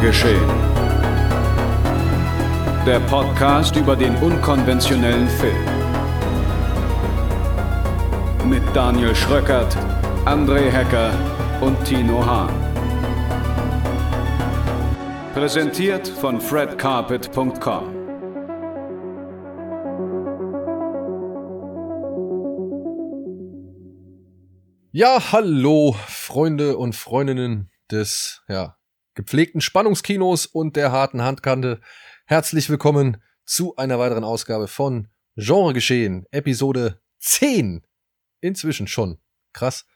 Geschehen. Der Podcast über den unkonventionellen Film. Mit Daniel Schröckert, André Hecker und Tino Hahn. Präsentiert von fredcarpet.com. Ja, hallo, Freunde und Freundinnen des ja, gepflegten Spannungskinos und der harten Handkante. Herzlich willkommen zu einer weiteren Ausgabe von Genre Geschehen, Episode 10. Inzwischen schon. Krass.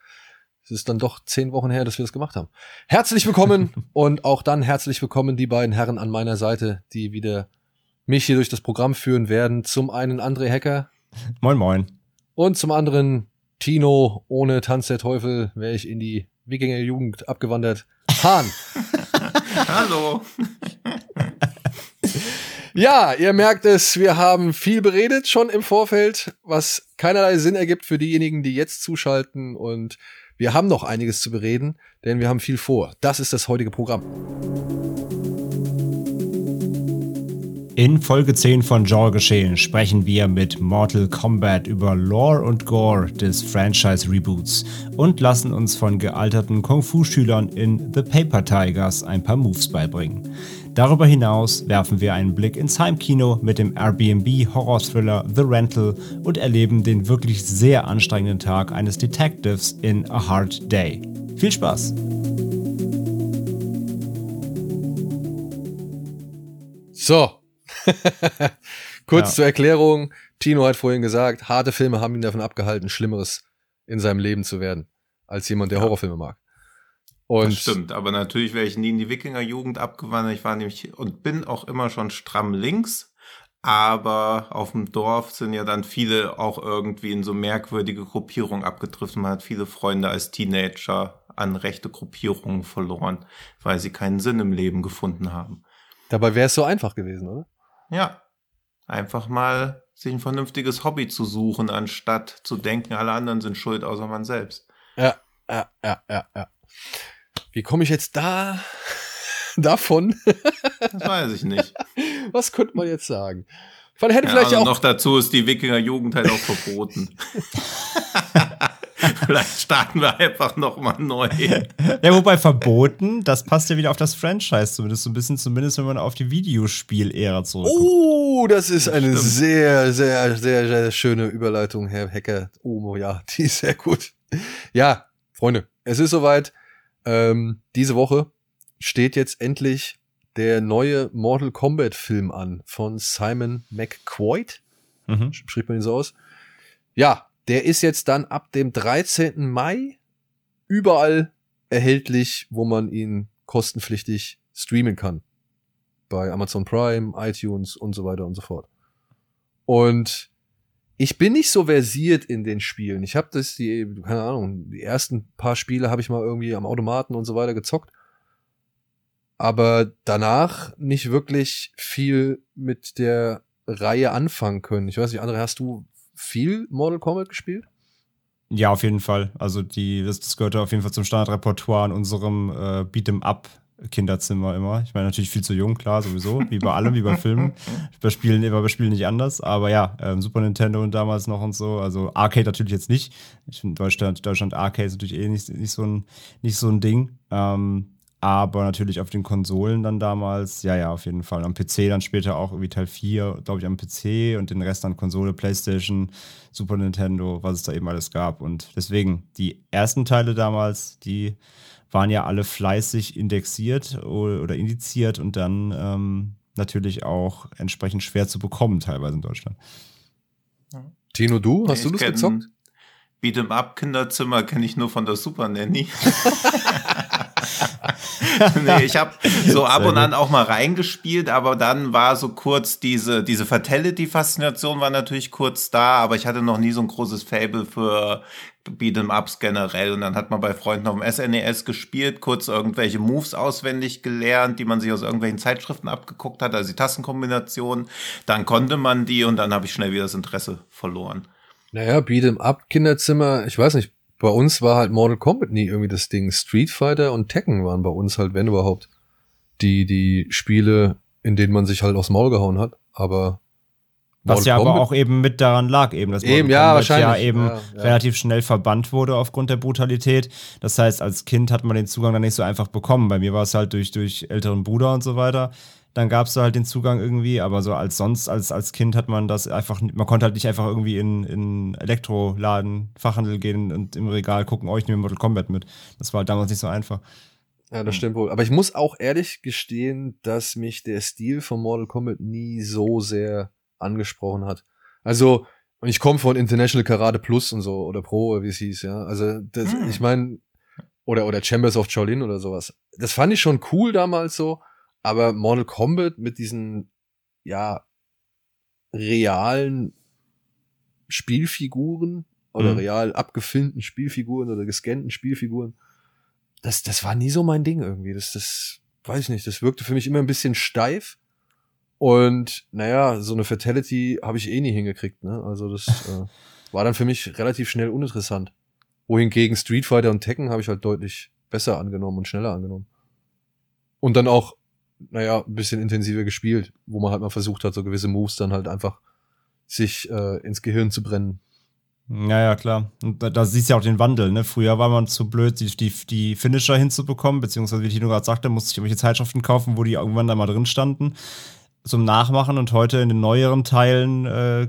Es ist dann doch zehn Wochen her, dass wir das gemacht haben. Herzlich willkommen und auch dann herzlich willkommen die beiden Herren an meiner Seite, die wieder mich hier durch das Programm führen werden. Zum einen André Hecker. Moin, moin. Und zum anderen Tino, ohne Tanz der Teufel wäre ich in die Wikinger-Jugend abgewandert. Hahn. Hallo. ja, ihr merkt es, wir haben viel beredet schon im Vorfeld, was keinerlei Sinn ergibt für diejenigen, die jetzt zuschalten. Und wir haben noch einiges zu bereden, denn wir haben viel vor. Das ist das heutige Programm. In Folge 10 von Genre Geschehen sprechen wir mit Mortal Kombat über Lore und Gore des Franchise-Reboots und lassen uns von gealterten Kung-Fu-Schülern in The Paper Tigers ein paar Moves beibringen. Darüber hinaus werfen wir einen Blick ins Heimkino mit dem Airbnb-Horror-Thriller The Rental und erleben den wirklich sehr anstrengenden Tag eines Detectives in A Hard Day. Viel Spaß! So, Kurz ja. zur Erklärung. Tino hat vorhin gesagt, harte Filme haben ihn davon abgehalten, Schlimmeres in seinem Leben zu werden, als jemand, der ja. Horrorfilme mag. Und das stimmt, aber natürlich wäre ich nie in die Wikingerjugend abgewandert. Ich war nämlich und bin auch immer schon stramm links. Aber auf dem Dorf sind ja dann viele auch irgendwie in so merkwürdige Gruppierungen abgedriftet. Man hat viele Freunde als Teenager an rechte Gruppierungen verloren, weil sie keinen Sinn im Leben gefunden haben. Dabei wäre es so einfach gewesen, oder? Ja. Einfach mal sich ein vernünftiges Hobby zu suchen, anstatt zu denken, alle anderen sind schuld, außer man selbst. Ja, ja, ja, ja, ja. Wie komme ich jetzt da davon? das weiß ich nicht. Was könnte man jetzt sagen? Man hätte ja, vielleicht also auch noch dazu ist die Wikinger Jugend halt auch verboten. Vielleicht starten wir einfach nochmal neu. Ja, wobei verboten, das passt ja wieder auf das Franchise zumindest so ein bisschen, zumindest wenn man auf die Videospiel-Ära zurückkommt. Oh, das ist eine Stimmt. sehr, sehr, sehr, sehr schöne Überleitung, Herr Hacker. Oh, ja, die ist sehr gut. Ja, Freunde, es ist soweit. Ähm, diese Woche steht jetzt endlich der neue Mortal Kombat Film an von Simon McQuoid. Mhm. Schreibt man ihn so aus? Ja, der ist jetzt dann ab dem 13. Mai überall erhältlich, wo man ihn kostenpflichtig streamen kann. Bei Amazon Prime, iTunes und so weiter und so fort. Und ich bin nicht so versiert in den Spielen. Ich habe das die keine Ahnung, die ersten paar Spiele habe ich mal irgendwie am Automaten und so weiter gezockt. Aber danach nicht wirklich viel mit der Reihe anfangen können. Ich weiß nicht, andere hast du viel Mortal Kombat gespielt? Ja, auf jeden Fall. Also die, das, das gehörte auf jeden Fall zum Standardrepertoire in unserem äh, Beat'em Up Kinderzimmer immer. Ich meine natürlich viel zu jung, klar, sowieso, wie bei allem, wie bei Filmen. Bei Spielen, bei Spielen nicht anders, aber ja, ähm, Super Nintendo und damals noch und so. Also Arcade natürlich jetzt nicht. Ich finde Deutschland, Deutschland Arcade ist natürlich eh nicht, nicht, so, ein, nicht so ein Ding. Ähm, aber natürlich auf den Konsolen dann damals, ja, ja, auf jeden Fall. Am PC dann später auch irgendwie Teil 4, glaube ich, am PC und den Rest dann Konsole, Playstation, Super Nintendo, was es da eben alles gab. Und deswegen, die ersten Teile damals, die waren ja alle fleißig indexiert oder indiziert und dann ähm, natürlich auch entsprechend schwer zu bekommen, teilweise in Deutschland. Tino, du? Hast ich du das gezockt? Beat'em Up Kinderzimmer kenne ich nur von der Super Nanny. nee, ich habe so ab und an auch mal reingespielt, aber dann war so kurz diese, diese Fatality-Faszination war natürlich kurz da, aber ich hatte noch nie so ein großes Fable für Beat'em-Ups generell. Und dann hat man bei Freunden auf dem SNES e gespielt, kurz irgendwelche Moves auswendig gelernt, die man sich aus irgendwelchen Zeitschriften abgeguckt hat, also die Tassenkombinationen. Dann konnte man die und dann habe ich schnell wieder das Interesse verloren. Naja, Beat'em Up, Kinderzimmer, ich weiß nicht, bei uns war halt Mortal Kombat nie irgendwie das Ding. Street Fighter und Tekken waren bei uns halt, wenn überhaupt, die, die Spiele, in denen man sich halt aufs Maul gehauen hat, aber was Mortal ja aber Kombat- auch eben mit daran lag, eben, dass Eben, Mortal ja, Kombat ja eben Ja, ja. relativ schnell verbannt wurde aufgrund der Brutalität. Das heißt, als Kind hat man den Zugang dann nicht so einfach bekommen. Bei mir war es halt durch, durch älteren Bruder und so weiter. Dann gab es da halt den Zugang irgendwie, aber so als sonst, als, als Kind hat man das einfach, man konnte halt nicht einfach irgendwie in, in Elektroladen, Fachhandel gehen und im Regal gucken, oh, ich nehme Mortal Kombat mit. Das war halt damals nicht so einfach. Ja, das stimmt wohl. Aber ich muss auch ehrlich gestehen, dass mich der Stil von Mortal Kombat nie so sehr angesprochen hat. Also, und ich komme von International Karate Plus und so, oder Pro, wie es hieß, ja. Also, das, Hm. ich meine, oder, oder Chambers of Shaolin oder sowas. Das fand ich schon cool damals so, aber Mortal Kombat mit diesen, ja, realen Spielfiguren oder Mhm. real abgefilmten Spielfiguren oder gescannten Spielfiguren, das, das war nie so mein Ding irgendwie. Das, das, weiß ich nicht, das wirkte für mich immer ein bisschen steif. Und naja, so eine Fatality habe ich eh nie hingekriegt. Ne? Also das äh, war dann für mich relativ schnell uninteressant. Wohingegen Street Fighter und Tekken habe ich halt deutlich besser angenommen und schneller angenommen. Und dann auch, naja, ein bisschen intensiver gespielt, wo man halt mal versucht hat, so gewisse Moves dann halt einfach sich äh, ins Gehirn zu brennen. Ja, ja, klar. Und da, da siehst du ja auch den Wandel, ne? Früher war man zu blöd, die, die, die Finisher hinzubekommen, beziehungsweise wie Tino gerade sagte, musste ich irgendwelche Zeitschriften kaufen, wo die irgendwann da mal drin standen, zum Nachmachen. Und heute in den neueren Teilen, äh,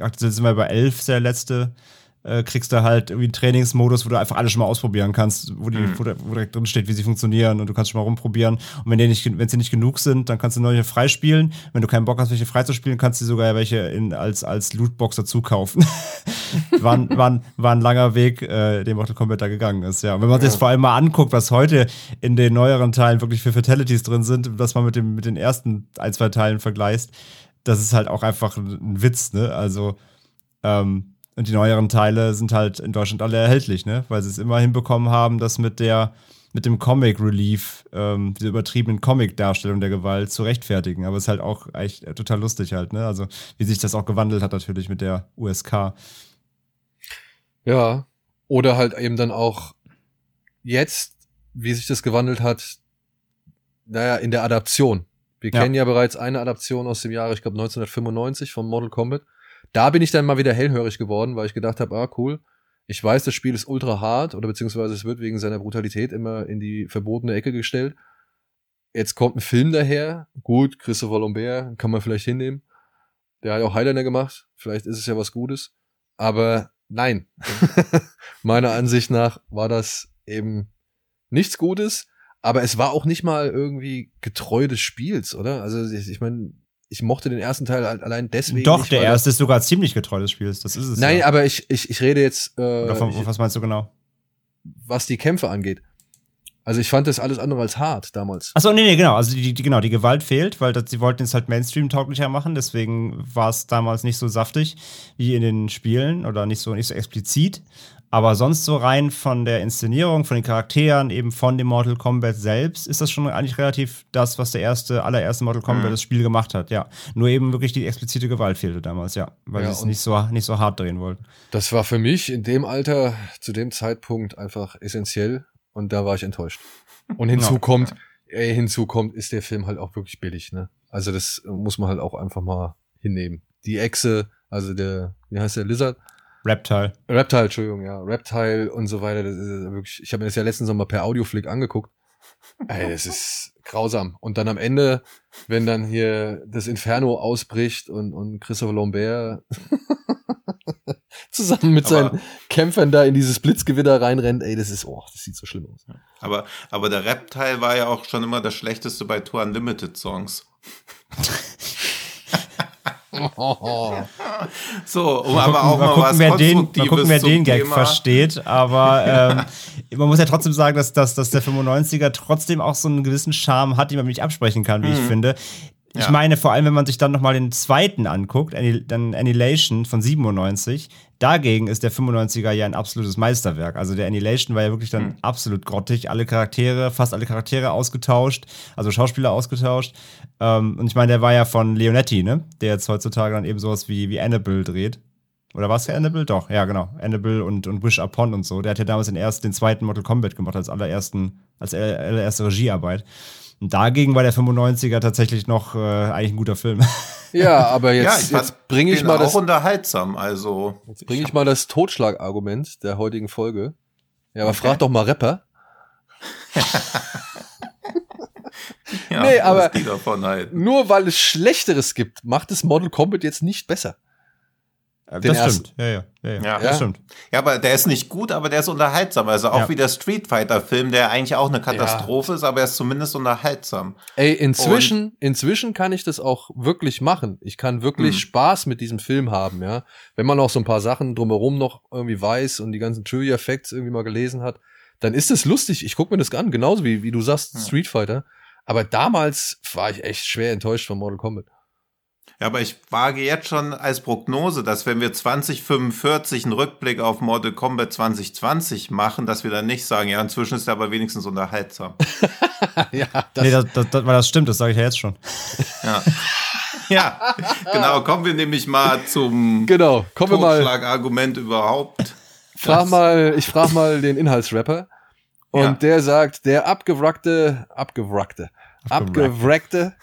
aktuell sind wir bei 11, der letzte, äh, kriegst du halt irgendwie einen Trainingsmodus, wo du einfach alles schon mal ausprobieren kannst, wo, die, Mhm. wo, da- wo direkt drin steht, wie sie funktionieren und du kannst schon mal rumprobieren. Und wenn, die nicht, wenn sie nicht genug sind, dann kannst du neue freispielen. Wenn du keinen Bock hast, welche freizuspielen, kannst du sogar welche in, als, als Lootbox dazu kaufen. war, ein- war, ein- war ein langer Weg, äh, den Mortal Kombat da gegangen ist, ja. Und wenn man sich das vor allem mal anguckt, was heute in den neueren Teilen wirklich für Fatalities drin sind, das man mit, dem, mit den ersten ein, zwei Teilen vergleicht, das ist halt auch einfach ein, ein Witz, ne? Also, ähm, und die neueren Teile sind halt in Deutschland alle erhältlich, ne? Weil sie es immer hinbekommen haben, das mit der, mit dem Comic Relief, ähm, diese übertriebenen Comic-Darstellung der Gewalt zu rechtfertigen. Aber es ist halt auch echt äh, total lustig halt, ne? Also, wie sich das auch gewandelt hat natürlich mit der USK. Ja. Oder halt eben dann auch jetzt, wie sich das gewandelt hat, naja, in der Adaption. Wir Ja. kennen ja bereits eine Adaption aus dem Jahre, ich glaube 1995 von Mortal Kombat. Da bin ich dann mal wieder hellhörig geworden, weil ich gedacht habe, ah cool, ich weiß, das Spiel ist ultra hart oder beziehungsweise es wird wegen seiner Brutalität immer in die verbotene Ecke gestellt. Jetzt kommt ein Film daher, gut, Christopher Lambert kann man vielleicht hinnehmen. Der hat auch Highlander gemacht, vielleicht ist es ja was Gutes. Aber nein, meiner Ansicht nach war das eben nichts Gutes, aber es war auch nicht mal irgendwie getreu des Spiels, oder? Also ich, ich meine, ich mochte den ersten Teil halt allein deswegen. Doch, nicht, der erste ist sogar ziemlich getreu des Spiels. Das ist es. Nein, ja. aber ich, ich, ich rede jetzt, äh, Oder von, ich, was meinst du genau? was die Kämpfe angeht. Also ich fand das alles andere als hart damals. Achso, nee, nee, genau. Also die, die, genau, die Gewalt fehlt, weil das, sie wollten es halt Mainstream-tauglicher machen, deswegen war es damals nicht so saftig wie in den Spielen oder nicht so, nicht so explizit. Aber sonst so rein von der Inszenierung, von den Charakteren, eben von dem Mortal Kombat selbst, ist das schon eigentlich relativ das, was der erste, allererste Mortal Kombat Mhm. das Spiel gemacht hat, ja. Nur eben wirklich die explizite Gewalt fehlte damals, ja. Weil Ja, sie es nicht so, nicht so hart drehen wollten. Das war für mich in dem Alter, zu dem Zeitpunkt einfach essentiell und da war ich enttäuscht. Und hinzu kommt, ey, hinzu kommt, ist der Film halt auch wirklich billig, ne? Also das muss man halt auch einfach mal hinnehmen. Die Echse, also der, wie heißt der, Lizard? Reptile. Reptile, Entschuldigung, ja, Reptile und so weiter, das ist wirklich, ich habe mir das ja letztens noch mal per Audioflick angeguckt. Ey, das ist grausam. Und dann am Ende, wenn dann hier das Inferno ausbricht und, und Christopher Lambert zusammen mit Aber- seinen Kämpfern da in dieses Blitzgewitter reinrennt, ey, das ist, oh, das sieht so schlimm aus. Aber, aber der Rap-Teil war ja auch schon immer das Schlechteste bei Tour Unlimited Songs. So, um aber auch mal, was wer den, mal gucken, wer den Gag Thema. versteht. Aber ähm, man muss ja trotzdem sagen, dass, dass, dass der 95er trotzdem auch so einen gewissen Charme hat, den man nicht absprechen kann, wie ich finde. Ich Ja. meine, vor allem, wenn man sich dann nochmal den zweiten anguckt, dann Annihilation von 97, dagegen ist der 95er ja ein absolutes Meisterwerk. Also der Annihilation war ja wirklich dann absolut grottig. Alle Charaktere, fast alle Charaktere ausgetauscht, also Schauspieler ausgetauscht. Ähm, und ich meine, der war ja von Leonetti, ne? Der jetzt heutzutage dann eben sowas wie, wie Annabelle dreht. Oder war es Annabelle? Doch, ja, genau. Annabelle und, und Wish Upon und so. Der hat ja damals den ersten, den zweiten Mortal Kombat gemacht als allerersten, als allererste Regiearbeit. Und dagegen war der 95er tatsächlich noch äh, eigentlich ein guter Film. Ja, aber jetzt, ja, jetzt bringe ich mal auch das, unterhaltsam, also. jetzt bringe ich mal das Totschlagargument der heutigen Folge. Ja, aber frag doch mal Rapper. Ja, Nee, aber- die davon halten. Nur weil es Schlechteres gibt, macht es Model Combat jetzt nicht besser. Den das ersten. stimmt. Ja, ja, ja, ja. Ja. Das stimmt. Ja, aber der ist nicht gut, aber der ist unterhaltsam. Also auch Ja. wie der Street Fighter Film, der eigentlich auch eine Katastrophe ist, aber er ist zumindest unterhaltsam. Ey, inzwischen, inzwischen kann ich das auch wirklich machen. Ich kann wirklich Mhm. Spaß mit diesem Film haben, ja. Wenn man auch so ein paar Sachen drumherum noch irgendwie weiß und die ganzen Trivia Facts irgendwie mal gelesen hat, dann ist es lustig. Ich guck mir das an, genauso wie, wie du sagst, Ja. Street Fighter. Aber damals war ich echt schwer enttäuscht von Mortal Kombat. Ja, aber ich wage jetzt schon als Prognose, dass wenn wir 2045 einen Rückblick auf Mortal Kombat 2020 machen, dass wir dann nicht sagen, ja, inzwischen ist er aber wenigstens unterhaltsam. ja, das, nee, das, das, das, weil das stimmt, das sage ich ja jetzt schon. Ja. ja, genau. Kommen wir nämlich mal zum genau. Kommen wir mal. Totschlagargument überhaupt. Frag mal, ich frag mal den Inhaltsrapper. Und Ja. der sagt, der abgewrackte, abgewrackte, abgewrackte,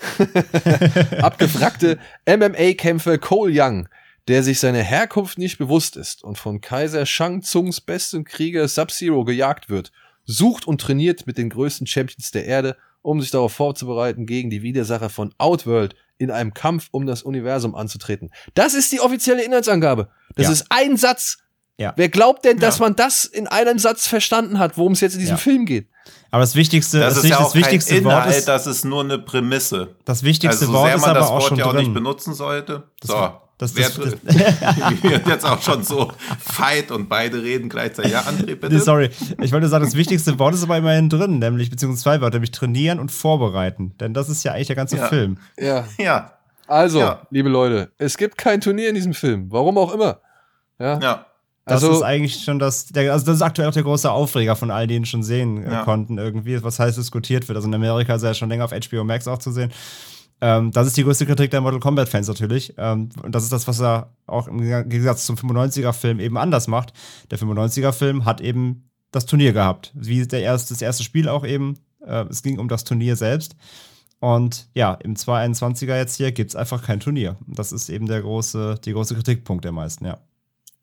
abgewrackte MMA-Kämpfer Cole Young, der sich seiner Herkunft nicht bewusst ist und von Kaiser Shang Tsungs bestem Krieger Sub-Zero gejagt wird, sucht und trainiert mit den größten Champions der Erde, um sich darauf vorzubereiten, gegen die Widersacher von Outworld in einem Kampf um das Universum anzutreten. Das ist die offizielle Inhaltsangabe. Das Ja. ist ein Satz. Ja. Wer glaubt denn, dass Ja. man das in einem Satz verstanden hat, worum es jetzt in diesem Ja. Film geht? Aber das wichtigste, Das, das, ist ja das auch kein wichtigste Inhalt, Wort ist, das ist nur eine Prämisse. das wichtigste Also so Wort ist man aber das auch Wort schon ja auch nicht drin. benutzen sollte. Das- so, das- wer das- drin- wir jetzt auch schon so fight und beide reden gleichzeitig. Ja, André, bitte. Nee, sorry. Ich wollte sagen, das wichtigste Wort ist aber immerhin drin, nämlich, beziehungsweise zwei Wörter, nämlich trainieren und vorbereiten. Denn das ist ja eigentlich der ganze Ja. Film. Ja. Ja, Also, Ja. liebe Leute, es gibt kein Turnier in diesem Film. Warum auch immer. Ja. ja. Das also, ist eigentlich schon das, der, also das ist aktuell auch der große Aufreger von all denen schon sehen äh, Ja. konnten irgendwie, was heißt diskutiert wird. Also in Amerika ist er ja schon länger auf HBO Max auch zu sehen. Ähm, das ist die größte Kritik der Mortal Kombat Fans natürlich. Ähm, und das ist das, was er auch im Gegensatz zum 95er Film eben anders macht. Der 95er Film hat eben das Turnier gehabt. Wie der erste, das erste Spiel auch eben. Äh, es ging um das Turnier selbst. Und ja, im 221er jetzt hier gibt es einfach kein Turnier. Das ist eben der große, die große Kritikpunkt der meisten, ja.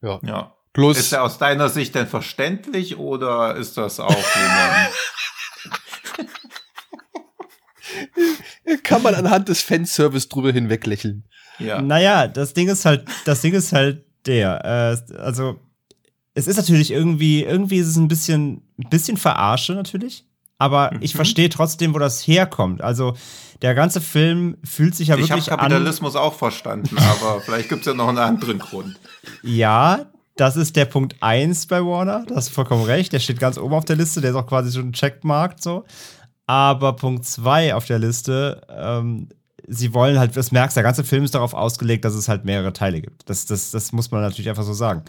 ja. ja. Plus, Ist er aus deiner Sicht denn verständlich oder ist das auch jemand? kann man anhand des Fanservice drüber hinweglächeln. ja. Naja, das Ding ist halt, das Ding ist halt der. Äh, also, es ist natürlich irgendwie, irgendwie ist es ein bisschen, ein bisschen Verarsche natürlich. Aber ich Mhm. verstehe trotzdem, wo das herkommt. Also, der ganze Film fühlt sich ja Ich habe wirklich an. Kapitalismus auch verstanden, aber vielleicht gibt es ja noch einen anderen Grund. Ja, das ist der Punkt 1 bei Warner. Da hast du vollkommen recht. Der steht ganz oben auf der Liste. Der ist auch quasi schon checkmarkt so. Aber Punkt 2 auf der Liste, ähm, sie wollen halt, das merkst, der ganze Film ist darauf ausgelegt, dass es halt mehrere Teile gibt. Das, das, das muss man natürlich einfach so sagen.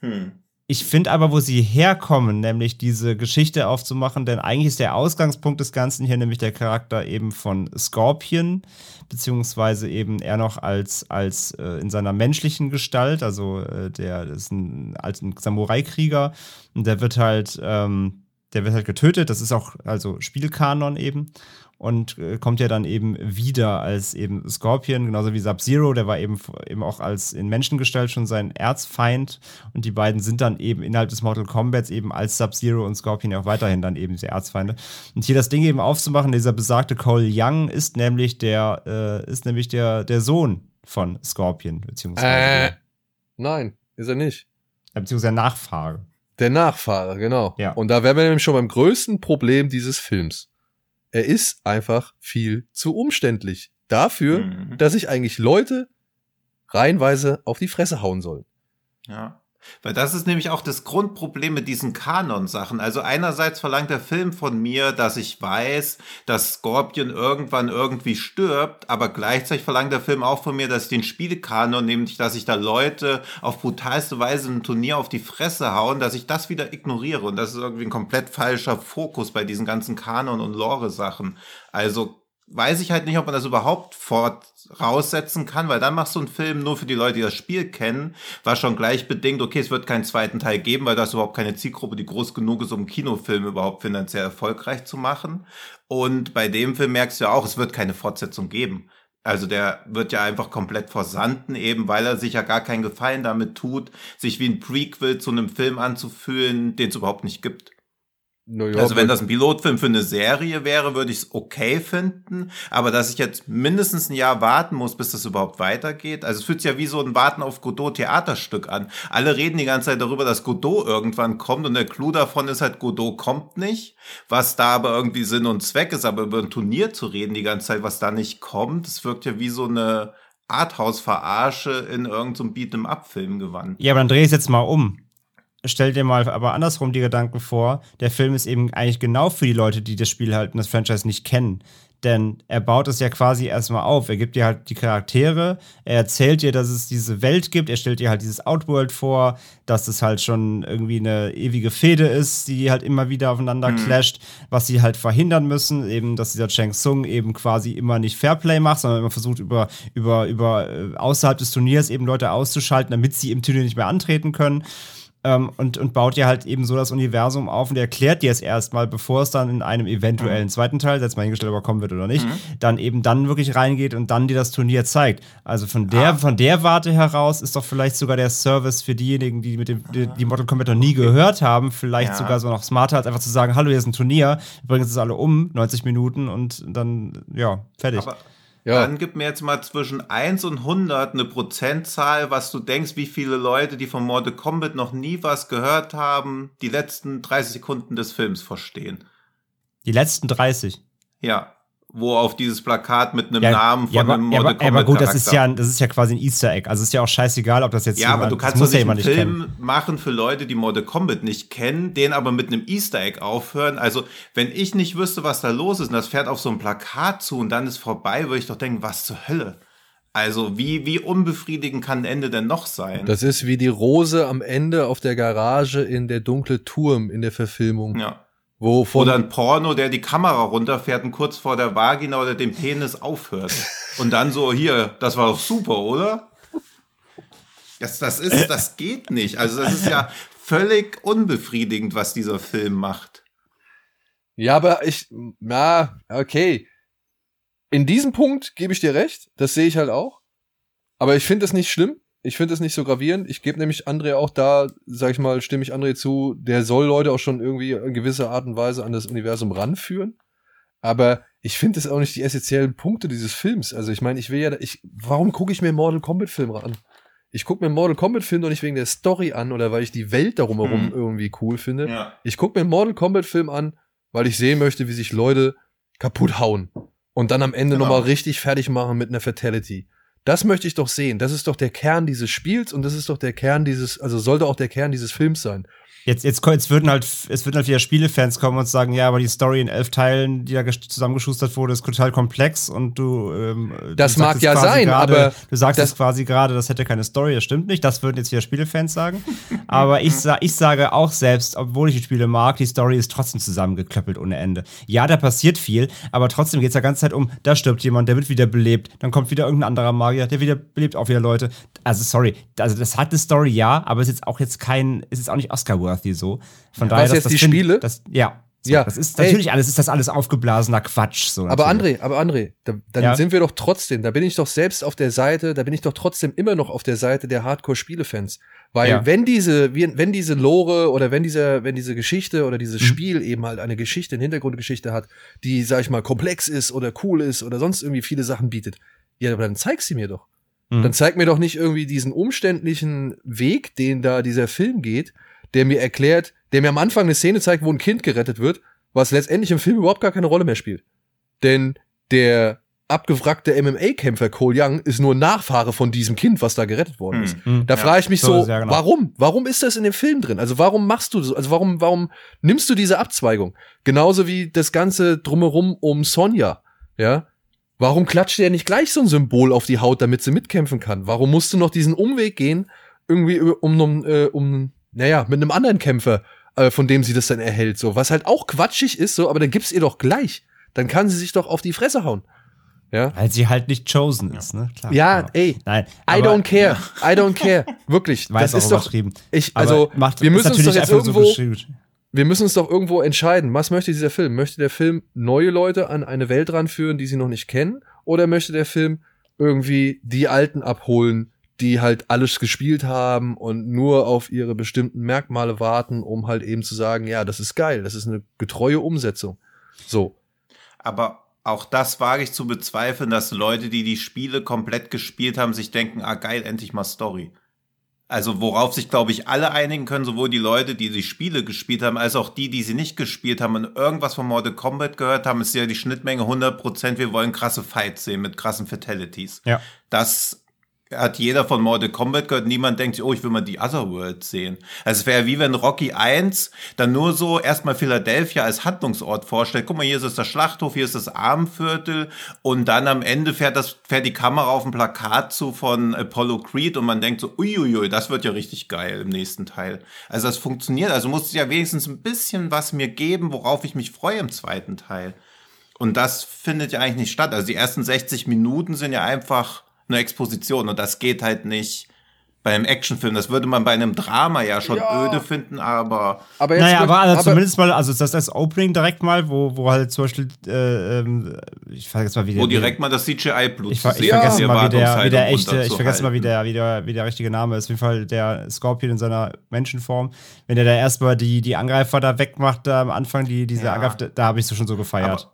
Hm. Ich finde aber, wo sie herkommen, nämlich diese Geschichte aufzumachen, denn eigentlich ist der Ausgangspunkt des Ganzen hier nämlich der Charakter eben von Scorpion, beziehungsweise eben er noch als, als äh, in seiner menschlichen Gestalt, also äh, der ist ein, als ein Samurai-Krieger und der wird halt, ähm, der wird halt getötet, das ist auch also Spielkanon eben und äh, kommt ja dann eben wieder als eben Scorpion, genauso wie Sub-Zero, der war eben, eben auch als in Menschengestalt schon sein Erzfeind und die beiden sind dann eben innerhalb des Mortal Kombats eben als Sub-Zero und Scorpion ja auch weiterhin dann eben die Erzfeinde. Und hier das Ding eben aufzumachen, dieser besagte Cole Young ist nämlich der, äh, ist nämlich der, der Sohn von Scorpion, beziehungsweise, Äh. Nein, ist er nicht. beziehungsweise der Nachfahre. Der Nachfahrer, genau. Ja. Und da wären wir nämlich schon beim größten Problem dieses Films. Er ist einfach viel zu umständlich dafür, Mhm. dass sich eigentlich Leute reihenweise auf die Fresse hauen sollen. Ja. Weil das ist nämlich auch das Grundproblem mit diesen Kanon-Sachen. Also einerseits verlangt der Film von mir, dass ich weiß, dass Scorpion irgendwann irgendwie stirbt, aber gleichzeitig verlangt der Film auch von mir, dass ich den Spielkanon, nämlich dass ich da Leute auf brutalste Weise im Turnier auf die Fresse hauen, dass ich das wieder ignoriere. Und das ist irgendwie ein komplett falscher Fokus bei diesen ganzen Kanon- und Lore-Sachen. Also weiß ich halt nicht, ob man das überhaupt voraussetzen kann, weil dann machst du einen Film nur für die Leute, die das Spiel kennen, war schon gleich bedingt, okay, es wird keinen zweiten Teil geben, weil da ist überhaupt keine Zielgruppe, die groß genug ist, um einen Kinofilm überhaupt finanziell erfolgreich zu machen. Und bei dem Film merkst du ja auch, es wird keine Fortsetzung geben. Also der wird ja einfach komplett versanden, eben weil er sich ja gar keinen Gefallen damit tut, sich wie ein Prequel zu einem Film anzufühlen, den es überhaupt nicht gibt. Naja, also wenn das ein Pilotfilm für eine Serie wäre, würde ich es okay finden. Aber dass ich jetzt mindestens ein Jahr warten muss, bis das überhaupt weitergeht. Also es fühlt sich ja wie so ein Warten auf Godot Theaterstück an. Alle reden die ganze Zeit darüber, dass Godot irgendwann kommt und der Clou davon ist halt, Godot kommt nicht. Was da aber irgendwie Sinn und Zweck ist, aber über ein Turnier zu reden die ganze Zeit, was da nicht kommt, das wirkt ja wie so eine Arthouse-Verarsche in irgendeinem so Beat'em-up-Film gewandt. Ja, aber dann dreh es jetzt mal um stell dir mal aber andersrum die Gedanken vor, der Film ist eben eigentlich genau für die Leute, die das Spiel halt und das Franchise nicht kennen. Denn er baut es ja quasi erstmal auf. Er gibt dir halt die Charaktere, er erzählt dir, dass es diese Welt gibt, er stellt dir halt dieses Outworld vor, dass es halt schon irgendwie eine ewige Fehde ist, die halt immer wieder aufeinander mhm. clasht, was sie halt verhindern müssen, eben, dass dieser Chang Sung eben quasi immer nicht Fairplay macht, sondern immer versucht, über, über, über äh, außerhalb des Turniers eben Leute auszuschalten, damit sie im Turnier nicht mehr antreten können ähm, und, und baut dir halt eben so das Universum auf und erklärt dir es erstmal, bevor es dann in einem eventuellen mhm. zweiten Teil, setzt mal hingestellt, ob er kommen wird oder nicht, mhm. dann eben dann wirklich reingeht und dann dir das Turnier zeigt. Also von der, ah. von der Warte heraus ist doch vielleicht sogar der Service für diejenigen, die mit dem, die, die Mortal Kombat noch nie gehört haben, vielleicht ja. sogar so noch smarter, als einfach zu sagen, hallo, hier ist ein Turnier, bringen es alle um, 90 Minuten und dann, ja, fertig. Aber ja. Dann gib mir jetzt mal zwischen 1 und 100 eine Prozentzahl, was du denkst, wie viele Leute, die von Mortal Kombat noch nie was gehört haben, die letzten 30 Sekunden des Films verstehen. Die letzten 30? Ja wo auf dieses Plakat mit einem ja, Namen von ja, aber, einem Mortal Kombat aber gut, das ist ja das ist ja quasi ein Easter Egg. Also ist ja auch scheißegal, ob das jetzt Ja, jemand, aber du kannst doch ja einen Film kennen. machen für Leute, die Mortal Kombat nicht kennen, den aber mit einem Easter Egg aufhören. Also, wenn ich nicht wüsste, was da los ist und das fährt auf so ein Plakat zu und dann ist vorbei, würde ich doch denken, was zur Hölle? Also, wie, wie unbefriedigend kann ein Ende denn noch sein? Das ist wie die Rose am Ende auf der Garage in der dunkle Turm in der Verfilmung. Ja. Wo oder ein Porno, der die Kamera runterfährt und kurz vor der Vagina oder dem Penis aufhört. Und dann so, hier, das war doch super, oder? Das, das ist, das geht nicht. Also das ist ja völlig unbefriedigend, was dieser Film macht. Ja, aber ich, na, okay. In diesem Punkt gebe ich dir recht. Das sehe ich halt auch. Aber ich finde es nicht schlimm. Ich finde es nicht so gravierend. Ich gebe nämlich André auch da, sag ich mal, stimme ich André zu, der soll Leute auch schon irgendwie in gewisser Art und Weise an das Universum ranführen. Aber ich finde es auch nicht die essentiellen Punkte dieses Films. Also ich meine, ich will ja, ich, warum gucke ich mir Mortal Kombat Filme an? Ich gucke mir Mortal Kombat Film doch nicht wegen der Story an oder weil ich die Welt darum herum mhm. irgendwie cool finde. Ja. Ich gucke mir Mortal Kombat Film an, weil ich sehen möchte, wie sich Leute kaputt hauen und dann am Ende genau. nochmal richtig fertig machen mit einer Fatality. Das möchte ich doch sehen. Das ist doch der Kern dieses Spiels und das ist doch der Kern dieses, also sollte auch der Kern dieses Films sein. Jetzt, jetzt, jetzt würden halt, es würden halt wieder Spielefans kommen und sagen, ja, aber die Story in elf Teilen, die da zusammengeschustert wurde, ist total komplex und du. Ähm, das du mag ja sein, grade, aber du sagst jetzt quasi gerade, das hätte keine Story. Das stimmt nicht. Das würden jetzt wieder Spielefans sagen. aber ich, ich sage auch selbst, obwohl ich die Spiele mag, die Story ist trotzdem zusammengeklöppelt ohne Ende. Ja, da passiert viel, aber trotzdem geht es ja ganze Zeit um, da stirbt jemand, der wird wieder belebt, dann kommt wieder irgendein anderer Magier, der wieder belebt auch wieder Leute. Also sorry, also das hat eine Story, ja, aber es ist jetzt auch jetzt kein, es ist auch nicht Oscar-worthy worthy so. Von daher, Was jetzt das die Spiele? Das, ja. So, ja, das ist natürlich hey. alles, ist das alles aufgeblasener Quatsch. So aber André, aber André, da, dann ja? sind wir doch trotzdem, da bin ich doch selbst auf der Seite, da bin ich doch trotzdem immer noch auf der Seite der Hardcore-Spielefans. Weil ja. wenn diese, wenn diese Lore oder wenn diese, wenn diese Geschichte oder dieses mhm. Spiel eben halt eine Geschichte, eine Hintergrundgeschichte hat, die, sag ich mal, komplex ist oder cool ist oder sonst irgendwie viele Sachen bietet, ja, aber dann zeig sie mir doch. Mhm. Dann zeig mir doch nicht irgendwie diesen umständlichen Weg, den da dieser Film geht, der mir erklärt, der mir am Anfang eine Szene zeigt, wo ein Kind gerettet wird, was letztendlich im Film überhaupt gar keine Rolle mehr spielt. Denn der abgewrackte MMA-Kämpfer Cole Young ist nur Nachfahre von diesem Kind, was da gerettet worden hm. ist. Hm, da frage ich mich so, so genau. warum? Warum ist das in dem Film drin? Also warum machst du so? Also warum, warum nimmst du diese Abzweigung? Genauso wie das Ganze drumherum um Sonja, ja? Warum klatscht er nicht gleich so ein Symbol auf die Haut, damit sie mitkämpfen kann? Warum musst du noch diesen Umweg gehen, irgendwie um, um, äh, um naja, mit einem anderen Kämpfer, äh, von dem sie das dann erhält, so, was halt auch quatschig ist, so, aber dann gib's ihr doch gleich. Dann kann sie sich doch auf die Fresse hauen. Ja, Weil sie halt nicht chosen ist, ne? Klar. ja genau. ey, Nein, I aber- don't care. I don't care. Wirklich. War das ist doch. übertrieben. Ich, Aber also, macht- wir müssen uns doch jetzt so irgendwo, beschrieben. wir müssen uns doch irgendwo entscheiden. Was möchte dieser Film? Möchte der Film neue Leute an eine Welt ranführen, die sie noch nicht kennen? Oder möchte der Film irgendwie die Alten abholen, die halt alles gespielt haben und nur auf ihre bestimmten Merkmale warten, um halt eben zu sagen, ja, das ist geil, das ist eine getreue Umsetzung. So. Aber auch das wage ich zu bezweifeln, dass Leute, die die Spiele komplett gespielt haben, sich denken, ah geil, endlich mal Story. Also worauf sich, glaube ich, alle einigen können, sowohl die Leute, die die Spiele gespielt haben, als auch die, die sie nicht gespielt haben und irgendwas von Mortal Kombat gehört haben, ist ja die Schnittmenge 100%, wir wollen krasse Fights sehen mit krassen Fatalities. Ja. Das hat jeder von Mortal Kombat gehört. Niemand denkt sich, oh, ich will mal die Otherworld sehen. Also es wäre wie wenn Rocky 1 dann nur so erstmal Philadelphia als Handlungsort vorstellt. Guck mal, hier ist es das Schlachthof, hier ist das Armenviertel und dann am Ende fährt das, fährt die Kamera auf ein Plakat zu von Apollo Creed und man denkt so, uiuiui, das wird ja richtig geil im nächsten Teil. Also das funktioniert. Also muss es ja wenigstens ein bisschen was mir geben, worauf ich mich freue im zweiten Teil. Und das findet ja eigentlich nicht statt. Also die ersten 60 Minuten sind ja einfach eine Exposition und das geht halt nicht bei einem Actionfilm. Das würde man bei einem Drama ja schon Ja. öde finden, aber Aber jetzt Naja, aber also zumindest mal, also das, das Opening direkt mal, wo, wo halt zum Beispiel, äh, ähm, ich vergesse mal, wie der. wo direkt mal das CGI-Blut Ich, zu ver ich Ja. vergesse mal, wie der, wie der echte, ich vergesse mal, wie der, wie, der, wie der richtige Name ist. Auf jeden Fall der Scorpion in seiner Menschenform. Wenn der da erstmal die, die Angreifer da wegmacht, da am Anfang, die, diese Ja. Angreifer, da, da habe ich so schon so gefeiert. Aber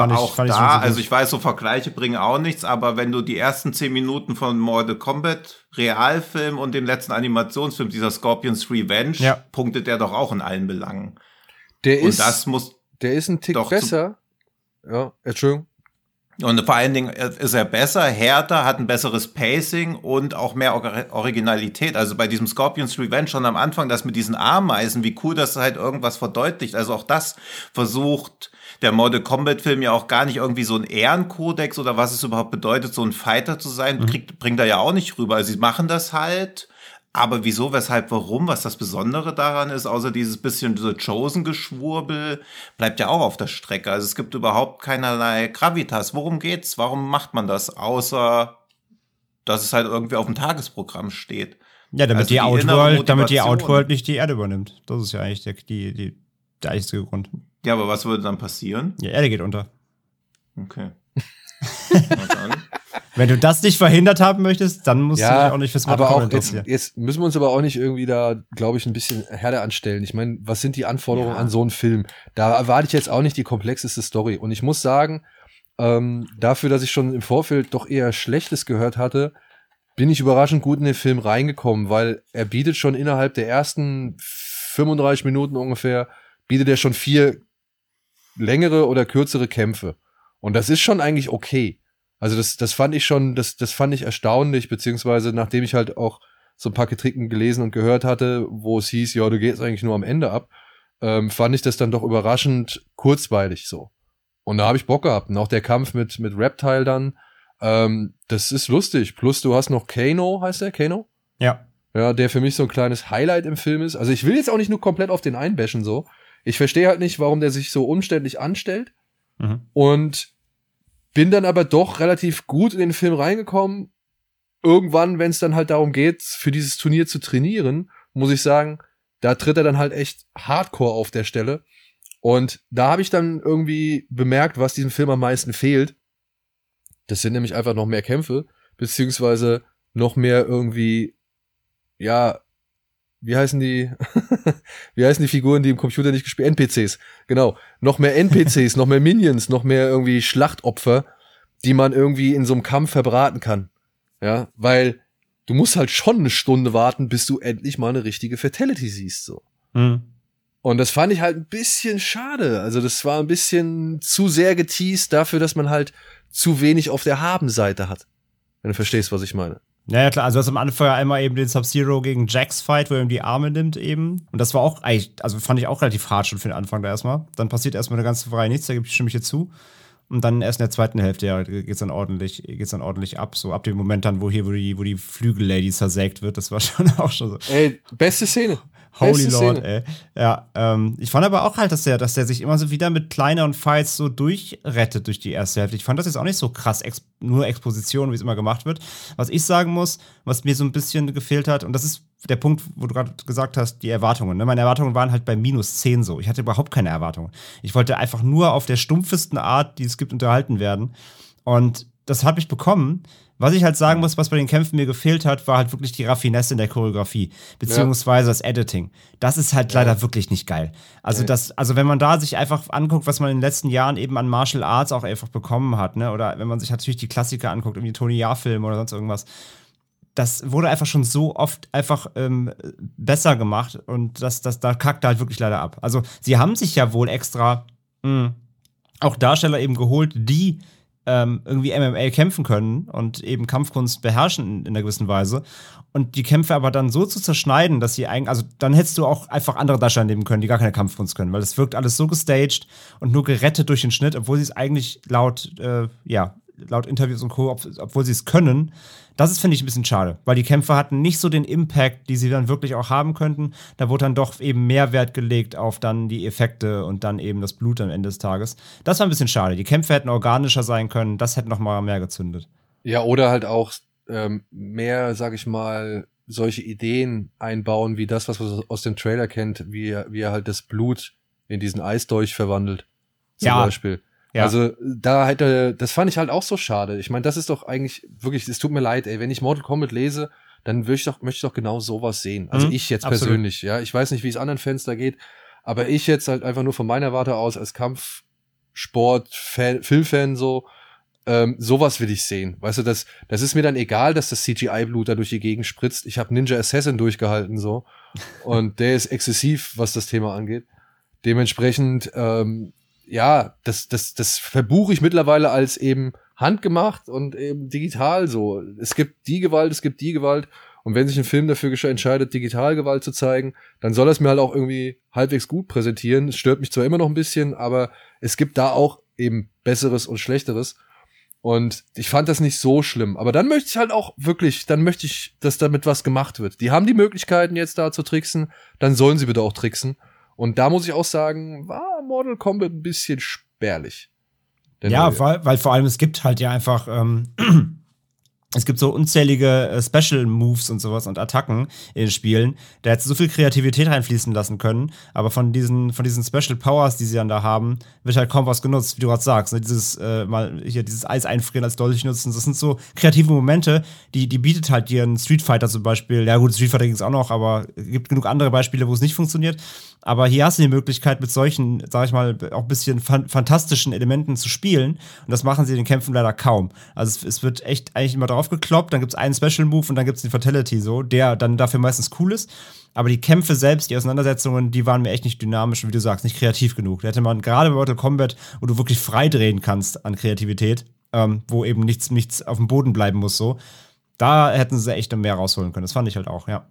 Fand ich- auch ich da, gut. also ich weiß, so Vergleiche bringen auch nichts, aber wenn du die ersten zehn Minuten von Mortal Kombat Realfilm und den letzten Animationsfilm, dieser Scorpions Revenge, Ja. punktet der doch auch in allen Belangen. der Und ist, das muss, der ist ein Tick doch besser. Ja, Entschuldigung. Und vor allen Dingen ist er besser, härter, hat ein besseres Pacing und auch mehr Or- Originalität. Also bei diesem Scorpions Revenge schon am Anfang, das mit diesen Ameisen, wie cool das halt irgendwas verdeutlicht. Also auch das versucht der Mortal Kombat Film ja auch gar nicht irgendwie so ein Ehrenkodex oder was es überhaupt bedeutet, so ein Fighter zu sein, kriegt, bringt er ja auch nicht rüber. Also sie machen das halt. Aber wieso, weshalb, warum, was das Besondere daran ist, außer dieses bisschen so Chosen-Geschwurbel, bleibt ja auch auf der Strecke. Also es gibt überhaupt keinerlei Gravitas. Worum geht's? Warum macht man das? Außer, dass es halt irgendwie auf dem Tagesprogramm steht. Ja, damit Also die, die Outworld, damit die. Outworld nicht die Erde übernimmt. Das ist ja eigentlich der, die, die, der einzige Grund. Ja, aber was würde dann passieren? Die Erde geht unter. Okay. Wenn du das nicht verhindert haben möchtest, dann musst du dich auch nicht fürs aber Mortal auch jetzt, jetzt müssen wir uns aber auch nicht irgendwie da, glaube ich, ein bisschen härter anstellen. Ich meine, was sind die Anforderungen Ja. an so einen Film? Da erwarte ich jetzt auch nicht die komplexeste Story. Und ich muss sagen, ähm, dafür, dass ich schon im Vorfeld doch eher Schlechtes gehört hatte, bin ich überraschend gut in den Film reingekommen, weil er bietet schon innerhalb der ersten 35 Minuten ungefähr, bietet er schon vier längere oder kürzere Kämpfe. Und das ist schon eigentlich okay. Also das, das fand ich schon, das, das fand ich erstaunlich, beziehungsweise nachdem ich halt auch so ein paar Kritiken gelesen und gehört hatte, wo es hieß, ja, du gehst eigentlich nur am Ende ab, ähm, fand ich das dann doch überraschend kurzweilig so. Und da habe ich Bock gehabt. Und auch der Kampf mit, mit Reptile dann, ähm, das ist lustig. Plus du hast noch Kano, heißt der? Kano? Ja. Ja, der für mich so ein kleines Highlight im Film ist. Also ich will jetzt auch nicht nur komplett auf den einbashen so. Ich verstehe halt nicht, warum der sich so umständlich anstellt. Mhm. Und bin dann aber doch relativ gut in den Film reingekommen. Irgendwann, wenn es dann halt darum geht, für dieses Turnier zu trainieren, muss ich sagen, da tritt er dann halt echt hardcore auf der Stelle. Und da habe ich dann irgendwie bemerkt, was diesem Film am meisten fehlt. Das sind nämlich einfach noch mehr Kämpfe, beziehungsweise noch mehr irgendwie, ja, wie heißen die, wie heißen die Figuren, die im Computer nicht gespielt, NPCs, genau, noch mehr NPCs, noch mehr Minions, noch mehr irgendwie Schlachtopfer, die man irgendwie in so einem Kampf verbraten kann. Ja, weil du musst halt schon eine Stunde warten, bis du endlich mal eine richtige Fatality siehst, so. Mhm. Und das fand ich halt ein bisschen schade. Also das war ein bisschen zu sehr geteased dafür, dass man halt zu wenig auf der Habenseite hat. Wenn du verstehst, was ich meine. Ja, ja, klar. Also, du hast am Anfang einmal eben den Sub-Zero gegen Jax Fight, wo er ihm die Arme nimmt eben. Und das war auch also fand ich auch relativ hart schon für den Anfang da erstmal. Dann passiert erstmal eine ganze Reihe nichts, da gebe ich stimme ich dir zu. Und dann erst in der zweiten Hälfte ja, geht's dann ordentlich, geht's dann ordentlich ab. So ab dem Moment dann, wo hier, wo die, wo die Flügellady zersägt wird, das war schon auch schon so. Ey, beste Szene. Holy Lord, ey. Ja, ähm, ich fand aber auch halt, dass der, dass der sich immer so wieder mit kleineren Fights so durchrettet durch die erste Hälfte. Ich fand das jetzt auch nicht so krass, ex nur Exposition, wie es immer gemacht wird. Was ich sagen muss, was mir so ein bisschen gefehlt hat, und das ist der Punkt, wo du gerade gesagt hast, die Erwartungen. Ne? Meine Erwartungen waren halt bei minus 10 so. Ich hatte überhaupt keine Erwartungen. Ich wollte einfach nur auf der stumpfesten Art, die es gibt, unterhalten werden. Und das habe ich bekommen. Was ich halt sagen muss, was bei den Kämpfen mir gefehlt hat, war halt wirklich die Raffinesse in der Choreografie, beziehungsweise ja. das Editing. Das ist halt ja. leider wirklich nicht geil. Also ja. das, also wenn man da sich einfach anguckt, was man in den letzten Jahren eben an Martial Arts auch einfach bekommen hat, ne, oder wenn man sich natürlich die Klassiker anguckt, irgendwie Tony Jaa-Film oder sonst irgendwas, das wurde einfach schon so oft einfach ähm, besser gemacht und das, das, da kackt halt wirklich leider ab. Also sie haben sich ja wohl extra mh, hm, auch Darsteller eben geholt, die ähm, irgendwie MMA kämpfen können und eben Kampfkunst beherrschen in, in einer gewissen Weise. Und die Kämpfe aber dann so zu zerschneiden, dass sie eigentlich, also dann hättest du auch einfach andere Darsteller nehmen können, die gar keine Kampfkunst können, weil es wirkt alles so gestaged und nur gerettet durch den Schnitt, obwohl sie es eigentlich laut, äh, ja, laut Interviews und Co., ob, obwohl sie es können, das ist, finde ich, ein bisschen schade, weil die Kämpfe hatten nicht so den Impact, die sie dann wirklich auch haben könnten. Da wurde dann doch eben mehr Wert gelegt auf dann die Effekte und dann eben das Blut am Ende des Tages. Das war ein bisschen schade. Die Kämpfe hätten organischer sein können, das hätte noch mal mehr gezündet. Ja, oder halt auch ähm, mehr, sag ich mal, solche Ideen einbauen, wie das, was man aus dem Trailer kennt, wie, er, wie er halt das Blut in diesen Eisdolch verwandelt. Zum ja. Beispiel. Ja. Also da hätte, das fand ich halt auch so schade. Ich meine, das ist doch eigentlich wirklich, es tut mir leid, ey, wenn ich Mortal Kombat lese, dann würde ich doch, möchte ich doch genau sowas sehen. Also mhm, ich jetzt absolut. persönlich, ja. Ich weiß nicht, wie es anderen Fans da geht, aber ich jetzt halt einfach nur von meiner Warte aus als Kampfsport, Filmfan so, ähm, sowas will ich sehen. Weißt du, das, das ist mir dann egal, dass das CGI-Blut da durch die Gegend spritzt. Ich habe Ninja Assassin durchgehalten so und der ist exzessiv, was das Thema angeht. Dementsprechend ähm, ja, das, das, das verbuche ich mittlerweile als eben handgemacht und eben digital so. Es gibt die Gewalt, es gibt die Gewalt. Und wenn sich ein Film dafür entscheidet, Digitalgewalt zu zeigen, dann soll er es mir halt auch irgendwie halbwegs gut präsentieren. Es stört mich zwar immer noch ein bisschen, aber es gibt da auch eben Besseres und Schlechteres. Und ich fand das nicht so schlimm. Aber dann möchte ich halt auch wirklich, dann möchte ich, dass damit was gemacht wird. Die haben die Möglichkeiten jetzt da zu tricksen, dann sollen sie bitte auch tricksen. Und da muss ich auch sagen, war Mortal Kombat ein bisschen spärlich. ja, weil, weil vor allem es gibt halt ja einfach ähm, es gibt so unzählige äh, Special Moves und sowas und Attacken in den Spielen. Da hätte so viel Kreativität reinfließen lassen können, aber von diesen, von diesen Special Powers, die sie dann da haben, wird halt kaum was genutzt, wie du gerade sagst. Ne? Dieses, äh, mal hier dieses Eis einfrieren als Dolch nutzen, das sind so kreative Momente, die, die bietet halt dir ein Street Fighter zum Beispiel. Ja, gut, Street Fighter ging es auch noch, aber es gibt genug andere Beispiele, wo es nicht funktioniert. Aber hier hast du die Möglichkeit, mit solchen, sag ich mal, auch ein bisschen fan fantastischen Elementen zu spielen. Und das machen sie in den Kämpfen leider kaum. Also es, es wird echt eigentlich immer darauf gekloppt, dann gibt es einen Special Move und dann gibt es den Fatality so, der dann dafür meistens cool ist. Aber die Kämpfe selbst, die Auseinandersetzungen, die waren mir echt nicht dynamisch und wie du sagst, nicht kreativ genug. Da hätte man gerade bei Mortal Kombat, wo du wirklich frei drehen kannst an Kreativität, ähm, wo eben nichts, nichts auf dem Boden bleiben muss, so, da hätten sie echt mehr rausholen können. Das fand ich halt auch, ja.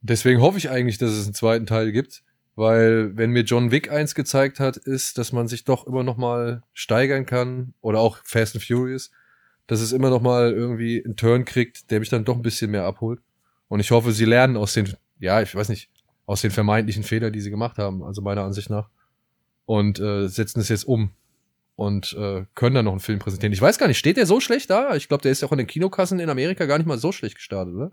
Deswegen hoffe ich eigentlich, dass es einen zweiten Teil gibt. Weil wenn mir John Wick eins gezeigt hat, ist, dass man sich doch immer noch mal steigern kann oder auch Fast and Furious, dass es immer noch mal irgendwie einen Turn kriegt, der mich dann doch ein bisschen mehr abholt. Und ich hoffe, sie lernen aus den, ja, ich weiß nicht, aus den vermeintlichen Fehlern, die sie gemacht haben, also meiner Ansicht nach, und äh, setzen es jetzt um und äh, können dann noch einen Film präsentieren. Ich weiß gar nicht, steht der so schlecht da? Ich glaube, der ist ja auch in den Kinokassen in Amerika gar nicht mal so schlecht gestartet, oder?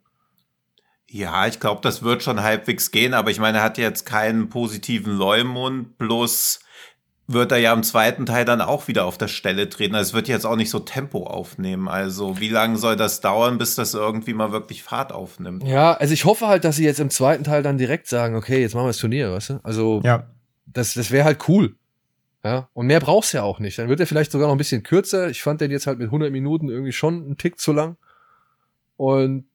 Ja, ich glaube, das wird schon halbwegs gehen, aber ich meine, er hat jetzt keinen positiven Leumund, bloß wird er ja im zweiten Teil dann auch wieder auf der Stelle treten. Also es wird jetzt auch nicht so Tempo aufnehmen. Also wie lange soll das dauern, bis das irgendwie mal wirklich Fahrt aufnimmt? Ja, also ich hoffe halt, dass sie jetzt im zweiten Teil dann direkt sagen, okay, jetzt machen wir das Turnier, weißt du? Also ja. das, das wäre halt cool. Ja, und mehr brauchst du ja auch nicht. Dann wird er vielleicht sogar noch ein bisschen kürzer. Ich fand den jetzt halt mit 100 Minuten irgendwie schon einen Tick zu lang. Und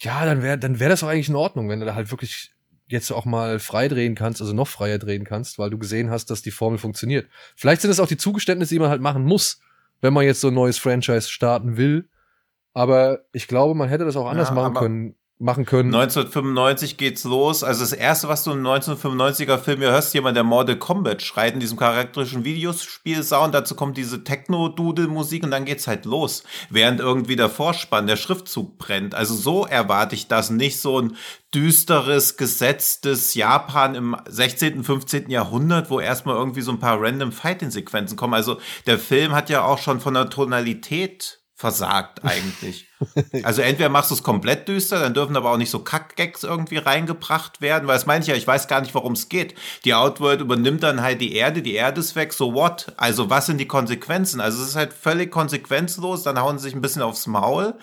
ja, dann wäre dann wäre das auch eigentlich in Ordnung, wenn du da halt wirklich jetzt auch mal frei drehen kannst, also noch freier drehen kannst, weil du gesehen hast, dass die Formel funktioniert. Vielleicht sind es auch die Zugeständnisse, die man halt machen muss, wenn man jetzt so ein neues Franchise starten will. Aber ich glaube, man hätte das auch anders ja, machen können. Machen können. 1995 geht's los. Also das erste, was du im 1995er Film ja hörst, jemand, der Mortal Kombat schreit in diesem charakterischen Videospiel-Sound. Dazu kommt diese Techno-Doodle-Musik und dann geht's halt los. Während irgendwie der Vorspann, der Schriftzug brennt. Also so erwarte ich das. Nicht so ein düsteres, gesetztes Japan im 16., 15. Jahrhundert, wo erstmal irgendwie so ein paar random Fighting-Sequenzen kommen. Also der Film hat ja auch schon von der Tonalität versagt eigentlich. also entweder machst du es komplett düster, dann dürfen aber auch nicht so Kackgags irgendwie reingebracht werden, weil das meine ich ja, ich weiß gar nicht, worum es geht. Die Outworld übernimmt dann halt die Erde, die Erde ist weg, so what? Also was sind die Konsequenzen? Also es ist halt völlig konsequenzlos, dann hauen sie sich ein bisschen aufs Maul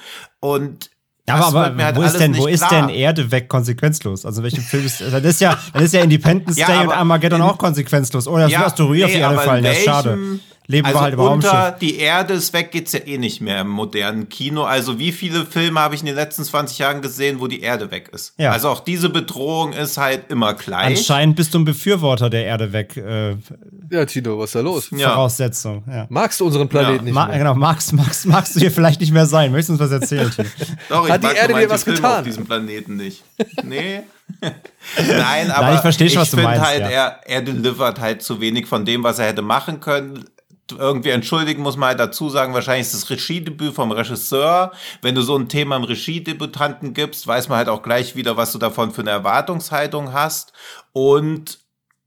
und ja, aber, aber halt wo ist denn, wo ist denn Erde weg konsequenzlos? Also welchem Film ist, das ist ja, dann ist ja Independence ja, Day und Armageddon in, auch konsequenzlos. Oder ja, ist Asteroid nee, auf die Erde fallen, das ist schade leben also wir halt im unter Raumschiff. die Erde ist weg, geht's ja eh nicht mehr im modernen Kino. Also wie viele Filme habe ich in den letzten 20 Jahren gesehen, wo die Erde weg ist? Ja. Also auch diese Bedrohung ist halt immer gleich. Anscheinend bist du ein Befürworter der Erde weg. Äh, ja, Tino, was ist da los? Voraussetzung. Ja. Magst du unseren Planeten ja. nicht mehr? Genau, magst, magst, magst du hier vielleicht nicht mehr sein? Möchtest du uns was erzählen? Doch, ich Hat die Erde dir was Filme getan? auf diesem Planeten nicht. Nee. Nein, aber Nein, ich du meinst. Halt, ja. er, er delivert halt zu wenig von dem, was er hätte machen können irgendwie entschuldigen muss man halt dazu sagen, wahrscheinlich ist das Regiedebüt vom Regisseur. Wenn du so ein Thema im Regiedebütanten gibst, weiß man halt auch gleich wieder, was du davon für eine Erwartungshaltung hast. Und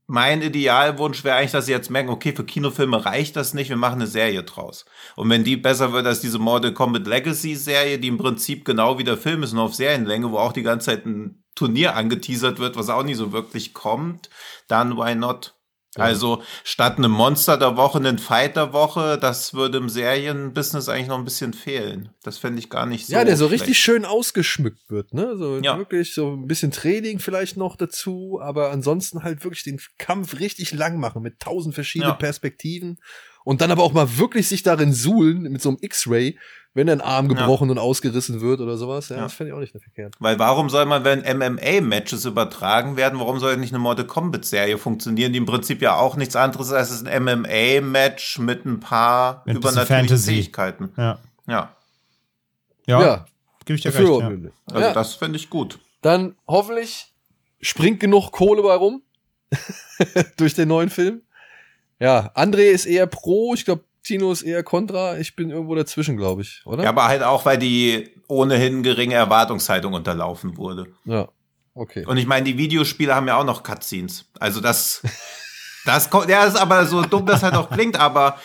mein Idealwunsch wäre eigentlich, dass sie jetzt merken, okay, für Kinofilme reicht das nicht, wir machen eine Serie draus. Und wenn die besser wird als diese Mortal Kombat Legacy Serie, die im Prinzip genau wie der Film ist, nur auf Serienlänge, wo auch die ganze Zeit ein Turnier angeteasert wird, was auch nie so wirklich kommt, dann why not? Also statt einem Monster der Woche, einen Fight der Woche, das würde im Serienbusiness eigentlich noch ein bisschen fehlen. Das fände ich gar nicht so. Ja, der so schlecht. richtig schön ausgeschmückt wird, ne? So ja. wirklich so ein bisschen Training vielleicht noch dazu, aber ansonsten halt wirklich den Kampf richtig lang machen mit tausend verschiedenen ja. Perspektiven und dann aber auch mal wirklich sich darin suhlen mit so einem X-Ray, wenn ein Arm gebrochen ja. und ausgerissen wird oder sowas. Ja, ja. das fände ich auch nicht verkehrt. Weil warum soll man, wenn MMA-Matches übertragen werden, warum soll nicht eine Mortal Kombat-Serie funktionieren, die im Prinzip ja auch nichts anderes ist als ein MMA-Match mit ein paar mit übernatürlichen Fähigkeiten. Ja. Ja. Ja. ja. Gebe ich dir recht. Ja. Also das finde ich gut. Dann hoffentlich springt genug Kohle bei rum durch den neuen Film. Ja, André ist eher pro, ich glaube, Tino ist eher kontra, ich bin irgendwo dazwischen, glaube ich, oder? Ja, aber halt auch, weil die ohnehin geringe Erwartungshaltung unterlaufen wurde. Ja, okay. Und ich meine, die Videospiele haben ja auch noch Cutscenes. Also das, das kommt, ja, ist aber so dumm, das halt auch klingt, aber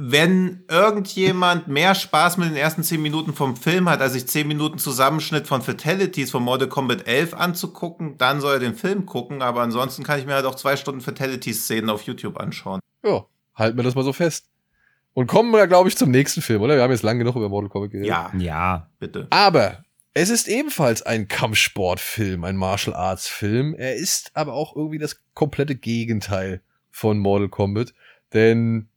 wenn irgendjemand mehr Spaß mit den ersten zehn Minuten vom Film hat, als sich zehn Minuten Zusammenschnitt von Fatalities von Mortal Kombat 11 anzugucken, dann soll er den Film gucken, aber ansonsten kann ich mir halt auch zwei Stunden Fatalities-Szenen auf YouTube anschauen. Ja, halten wir das mal so fest. Und kommen wir, glaube ich, zum nächsten Film, oder? Wir haben jetzt lange genug über Mortal Kombat geredet. Ja, ja, bitte. Aber es ist ebenfalls ein Kampfsportfilm, ein Martial Arts Film. Er ist aber auch irgendwie das komplette Gegenteil von Mortal Kombat, denn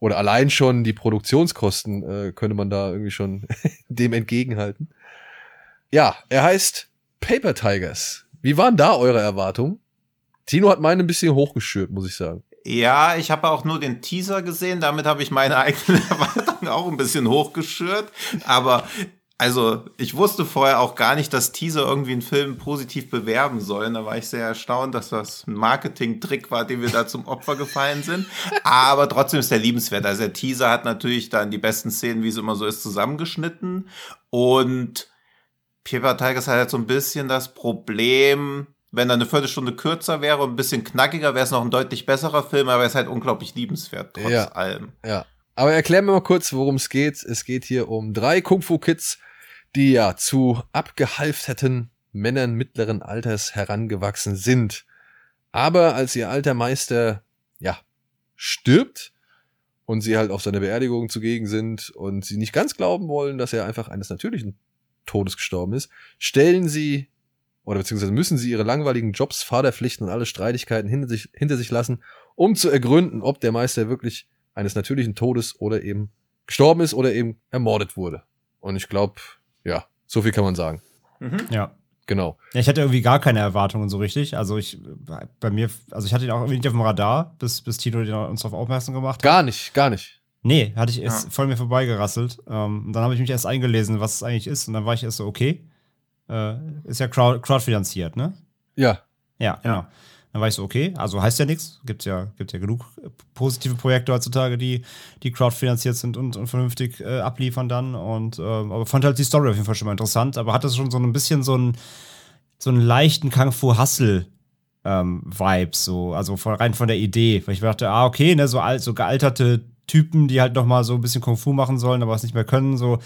oder allein schon die Produktionskosten äh, könnte man da irgendwie schon dem entgegenhalten. Ja, er heißt Paper Tigers. Wie waren da eure Erwartungen? Tino hat meine ein bisschen hochgeschürt, muss ich sagen. Ja, ich habe auch nur den Teaser gesehen, damit habe ich meine eigenen Erwartungen auch ein bisschen hochgeschürt. Aber also, ich wusste vorher auch gar nicht, dass Teaser irgendwie einen Film positiv bewerben sollen. Da war ich sehr erstaunt, dass das ein Marketing-Trick war, den wir da zum Opfer gefallen sind. Aber trotzdem ist der liebenswert. Also der Teaser hat natürlich dann die besten Szenen, wie es immer so ist, zusammengeschnitten. Und Paper Tigers hat halt so ein bisschen das Problem, wenn er eine Viertelstunde kürzer wäre und ein bisschen knackiger, wäre es noch ein deutlich besserer Film, aber er ist halt unglaublich liebenswert, trotz ja, allem. Ja. Aber erklär mir mal kurz, worum es geht. Es geht hier um drei Kung-Fu-Kids, die ja zu abgehalfterten Männern mittleren Alters herangewachsen sind. Aber als ihr alter Meister, ja, stirbt und sie halt auf seine Beerdigung zugegen sind und sie nicht ganz glauben wollen, dass er einfach eines natürlichen Todes gestorben ist, stellen sie oder beziehungsweise müssen sie ihre langweiligen Jobs, Vaterpflichten und alle Streitigkeiten hinter sich, hinter sich lassen, um zu ergründen, ob der Meister wirklich eines natürlichen Todes oder eben gestorben ist oder eben ermordet wurde. Und ich glaube, ja, so viel kann man sagen. Mhm. Ja. Genau. Ja, ich hatte irgendwie gar keine Erwartungen so richtig. Also ich, bei mir, also ich hatte ihn auch irgendwie nicht auf dem Radar, bis, bis Tino uns darauf aufmerksam gemacht hat. Gar nicht, gar nicht. Nee, hatte ich erst ja. voll mir vorbeigerasselt. Ähm, und dann habe ich mich erst eingelesen, was es eigentlich ist. Und dann war ich erst so, okay. Äh, ist ja crowd, crowdfinanziert, ne? Ja. Ja, genau. Dann war ich so, okay, also heißt ja nichts. Gibt ja, gibt ja genug positive Projekte heutzutage, die, die crowdfinanziert sind und, und vernünftig äh, abliefern dann. Und ähm, aber fand halt die Story auf jeden Fall schon mal interessant, aber hatte schon so ein bisschen so einen, so einen leichten Kung Fu Hustle ähm, Vibe, so, also von, rein von der Idee. Weil ich dachte, ah, okay, ne, so alt, so gealterte Typen, die halt noch mal so ein bisschen Kung Fu machen sollen, aber es nicht mehr können, so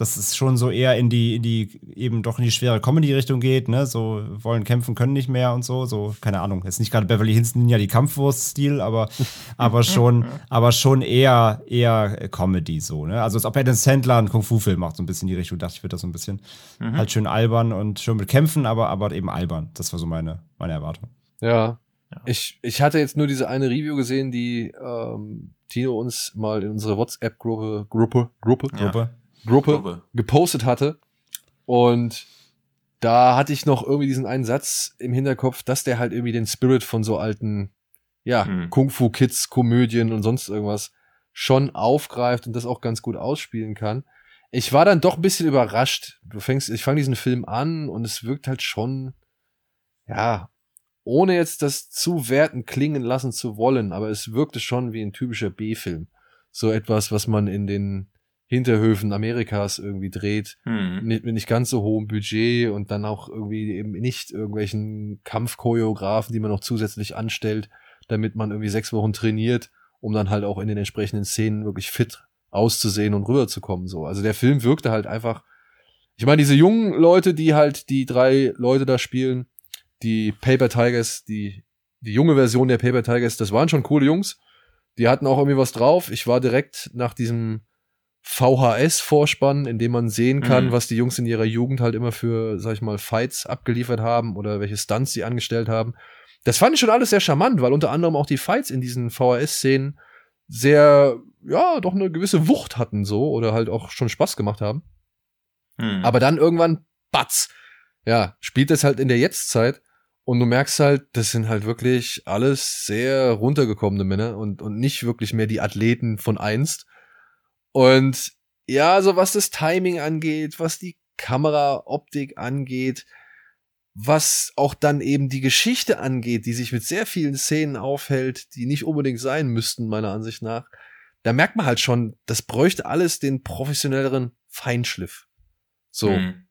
dass es schon so eher in die, in die, eben doch in die schwere Comedy-Richtung geht, ne? So wollen kämpfen, können nicht mehr und so. So, keine Ahnung. Jetzt nicht gerade Beverly Hills Ninja die Kampfwurst-Stil, aber, aber schon, aber schon eher, eher Comedy so, ne? Also als ob Adam Sandler einen Kung-Fu-Film macht, so ein bisschen in die Richtung, dachte ich, wird das so ein bisschen mhm. halt schön albern und schön mit Kämpfen, aber, aber eben albern. Das war so meine, meine Erwartung. Ja. ja. Ich, ich hatte jetzt nur diese eine Review gesehen, die ähm, Tino uns mal in unsere WhatsApp-Gruppe, Gruppe, Gruppe, ja. Gruppe Gruppe, Gruppe gepostet hatte. Und da hatte ich noch irgendwie diesen einen Satz im Hinterkopf, dass der halt irgendwie den Spirit von so alten, ja, hm. Kung-Fu-Kids, Komödien und sonst irgendwas schon aufgreift und das auch ganz gut ausspielen kann. Ich war dann doch ein bisschen überrascht. Du fängst, ich fange diesen Film an und es wirkt halt schon, ja, ohne jetzt das zu werten klingen lassen zu wollen, aber es wirkte schon wie ein typischer B-Film. So etwas, was man in den Hinterhöfen Amerikas irgendwie dreht, hm. mit, mit nicht ganz so hohem Budget und dann auch irgendwie eben nicht irgendwelchen Kampfchoreografen, die man noch zusätzlich anstellt, damit man irgendwie sechs Wochen trainiert, um dann halt auch in den entsprechenden Szenen wirklich fit auszusehen und rüberzukommen. So, also der Film wirkte halt einfach. Ich meine, diese jungen Leute, die halt die drei Leute da spielen, die Paper Tigers, die die junge Version der Paper Tigers, das waren schon coole Jungs. Die hatten auch irgendwie was drauf. Ich war direkt nach diesem VHS-Vorspann, in dem man sehen kann, mhm. was die Jungs in ihrer Jugend halt immer für, sag ich mal, Fights abgeliefert haben oder welche Stunts sie angestellt haben. Das fand ich schon alles sehr charmant, weil unter anderem auch die Fights in diesen VHS-Szenen sehr, ja, doch eine gewisse Wucht hatten so oder halt auch schon Spaß gemacht haben. Mhm. Aber dann irgendwann, batz, ja, spielt das halt in der Jetztzeit und du merkst halt, das sind halt wirklich alles sehr runtergekommene Männer und, und nicht wirklich mehr die Athleten von einst und ja, so was das Timing angeht, was die Kameraoptik angeht, was auch dann eben die Geschichte angeht, die sich mit sehr vielen Szenen aufhält, die nicht unbedingt sein müssten, meiner Ansicht nach, da merkt man halt schon, das bräuchte alles den professionelleren Feinschliff. So. Mhm.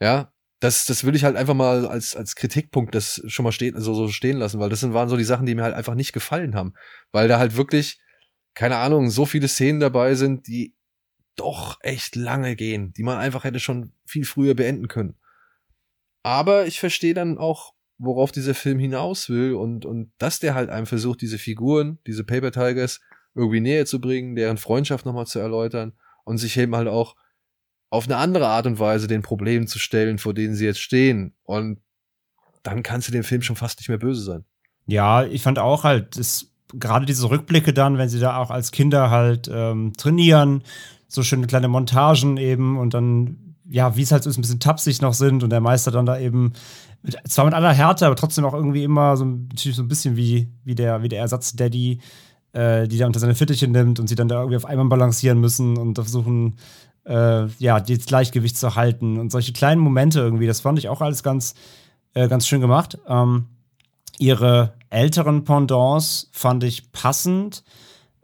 Ja, das, das will ich halt einfach mal als, als Kritikpunkt das schon mal stehen, also so stehen lassen, weil das sind, waren so die Sachen, die mir halt einfach nicht gefallen haben. Weil da halt wirklich keine Ahnung, so viele Szenen dabei sind, die doch echt lange gehen, die man einfach hätte schon viel früher beenden können. Aber ich verstehe dann auch, worauf dieser Film hinaus will und, und dass der halt einem versucht, diese Figuren, diese Paper Tigers irgendwie näher zu bringen, deren Freundschaft nochmal zu erläutern und sich eben halt auch auf eine andere Art und Weise den Problemen zu stellen, vor denen sie jetzt stehen. Und dann kannst du dem Film schon fast nicht mehr böse sein. Ja, ich fand auch halt, es gerade diese Rückblicke dann, wenn sie da auch als Kinder halt ähm, trainieren, so schöne kleine Montagen eben und dann, ja, wie es halt so ist, ein bisschen tapsig noch sind und der Meister dann da eben, zwar mit aller Härte, aber trotzdem auch irgendwie immer so, so ein bisschen wie, wie der, wie der Ersatz-Daddy, äh, die da unter seine Fittiche nimmt und sie dann da irgendwie auf einmal balancieren müssen und versuchen, äh, ja, das Gleichgewicht zu halten und solche kleinen Momente irgendwie, das fand ich auch alles ganz, äh, ganz schön gemacht. Ähm, ihre älteren Pendants fand ich passend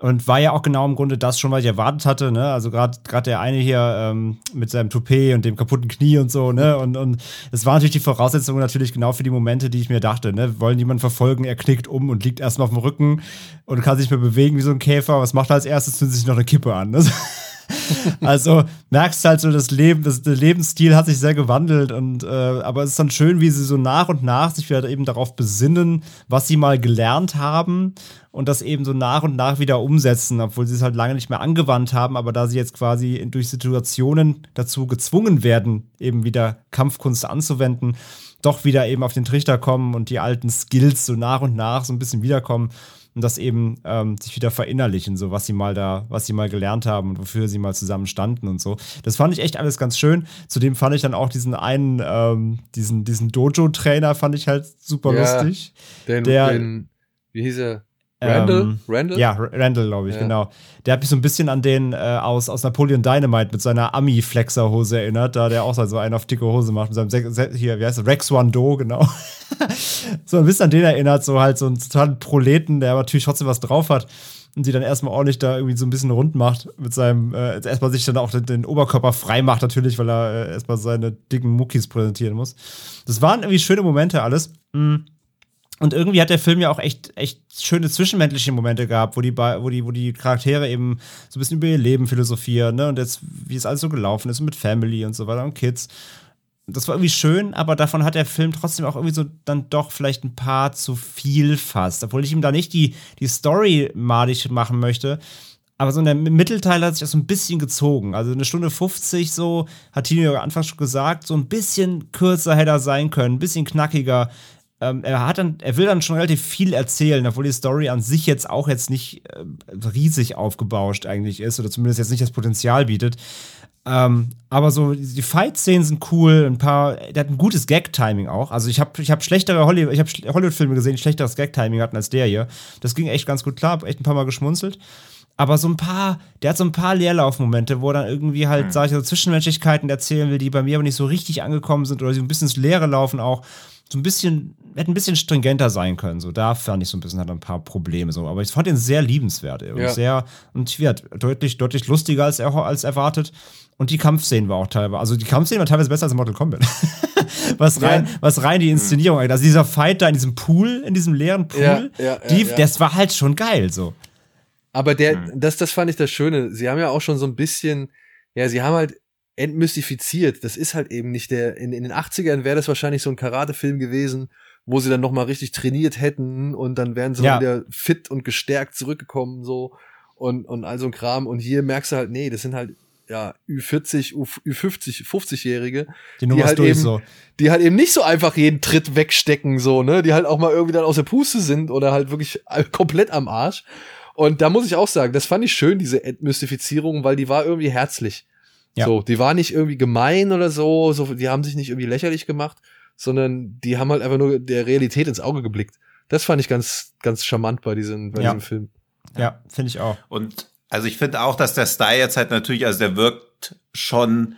und war ja auch genau im Grunde das schon, was ich erwartet hatte. Ne? Also gerade der eine hier ähm, mit seinem Toupet und dem kaputten Knie und so. Ne? Und und es war natürlich die Voraussetzung natürlich genau für die Momente, die ich mir dachte. Ne? Wollen jemanden verfolgen? Er knickt um und liegt erstmal auf dem Rücken und kann sich mehr bewegen wie so ein Käfer. Was macht er als erstes? Zündet sich noch eine Kippe an. Ne? also merkst halt so, das Leben, das, der Lebensstil hat sich sehr gewandelt und äh, aber es ist dann schön, wie sie so nach und nach sich wieder eben darauf besinnen, was sie mal gelernt haben und das eben so nach und nach wieder umsetzen, obwohl sie es halt lange nicht mehr angewandt haben, aber da sie jetzt quasi durch Situationen dazu gezwungen werden, eben wieder Kampfkunst anzuwenden, doch wieder eben auf den Trichter kommen und die alten Skills so nach und nach so ein bisschen wiederkommen und das eben ähm, sich wieder verinnerlichen, so was sie mal da, was sie mal gelernt haben und wofür sie mal zusammen standen und so. Das fand ich echt alles ganz schön. Zudem fand ich dann auch diesen einen, ähm, diesen, diesen Dojo-Trainer fand ich halt super ja, lustig. Den, der, den, wie hieß er? Randall? Ähm, Randall? Ja, Randall, glaube ich, Ja. genau. Der hat mich so ein bisschen an den äh, aus, aus Napoleon Dynamite mit seiner Ami-Flexer-Hose erinnert, da der auch so einen auf dicke Hose macht, mit seinem, Se Se hier, wie heißt das, Rex One Do, genau. so ein bisschen an den erinnert, so halt so einen totalen Proleten, der aber natürlich trotzdem was drauf hat und die dann erstmal ordentlich da irgendwie so ein bisschen rund macht mit seinem, äh, erstmal sich dann auch den, den Oberkörper frei macht natürlich, weil er äh, erstmal seine dicken Muckis präsentieren muss. Das waren irgendwie schöne Momente alles. Mm. Und irgendwie hat der Film ja auch echt, echt schöne zwischenmenschliche Momente gehabt, wo die, wo die, wo die Charaktere eben so ein bisschen über ihr Leben philosophieren, ne? Und jetzt, wie es alles so gelaufen ist mit Family und so weiter und Kids. Das war irgendwie schön, aber davon hat der Film trotzdem auch irgendwie so dann doch vielleicht ein paar zu viel fast. Obwohl ich ihm da nicht die, die Story madig machen möchte. Aber so in der Mittelteil hat sich das so ein bisschen gezogen. Also eine Stunde 50 so, hat Tino ja anfangs schon gesagt, so ein bisschen kürzer hätte er sein können, ein bisschen knackiger. Ähm, er hat dann, er will dann schon relativ viel erzählen, obwohl die Story an sich jetzt auch jetzt nicht äh, riesig aufgebauscht eigentlich ist oder zumindest jetzt nicht das Potenzial bietet. Ähm, aber so, die Fight-Szenen sind cool, ein paar, der hat ein gutes Gag-Timing auch. Also ich habe ich hab schlechtere Hollywood, ich hab Hollywood-Filme gesehen, die schlechteres Gag-Timing hatten als der hier. Das ging echt ganz gut klar, hab echt ein paar Mal geschmunzelt. Aber so ein paar, der hat so ein paar Leerlaufmomente, wo er dann irgendwie halt, sag ich so, Zwischenmenschlichkeiten erzählen will, die bei mir aber nicht so richtig angekommen sind oder so ein bisschen ins Leere laufen auch. So ein bisschen, hätte ein bisschen stringenter sein können. So, da fand ich so ein bisschen, hat er ein paar Probleme so. Aber ich fand ihn sehr liebenswert Ja. sehr, und ja, deutlich, deutlich lustiger als, er, als erwartet. Und die Kampfszenen war auch teilweise, also die Kampfszenen war teilweise besser als Mortal Kombat. was rein, was rein die Inszenierung angeht. Also dieser Fight da in diesem Pool, in diesem leeren Pool, Ja, ja, ja, die, ja. das war halt schon geil, so. Aber der, Hm. das, das fand ich das Schöne. Sie haben ja auch schon so ein bisschen, ja, sie haben halt entmystifiziert. Das ist halt eben nicht der, in, in den 80ern wäre das wahrscheinlich so ein Karate-Film gewesen, wo sie dann nochmal richtig trainiert hätten und dann wären sie Ja. wieder fit und gestärkt zurückgekommen, so und, und all so ein Kram. Und hier merkst du halt, nee, das sind halt, ja, Ü40, Ü50, 50-Jährige, Die die halt eben, so. die halt eben nicht so einfach jeden Tritt wegstecken, so, ne, die halt auch mal irgendwie dann aus der Puste sind oder halt wirklich komplett am Arsch. Und da muss ich auch sagen, das fand ich schön, diese Entmystifizierung, weil die war irgendwie herzlich. Ja. So, die war nicht irgendwie gemein oder so, so, die haben sich nicht irgendwie lächerlich gemacht, sondern die haben halt einfach nur der Realität ins Auge geblickt. Das fand ich ganz, ganz charmant bei diesem, bei Ja. diesem Film. Ja, finde ich auch. Und also ich finde auch, dass der Style jetzt halt natürlich, also der wirkt schon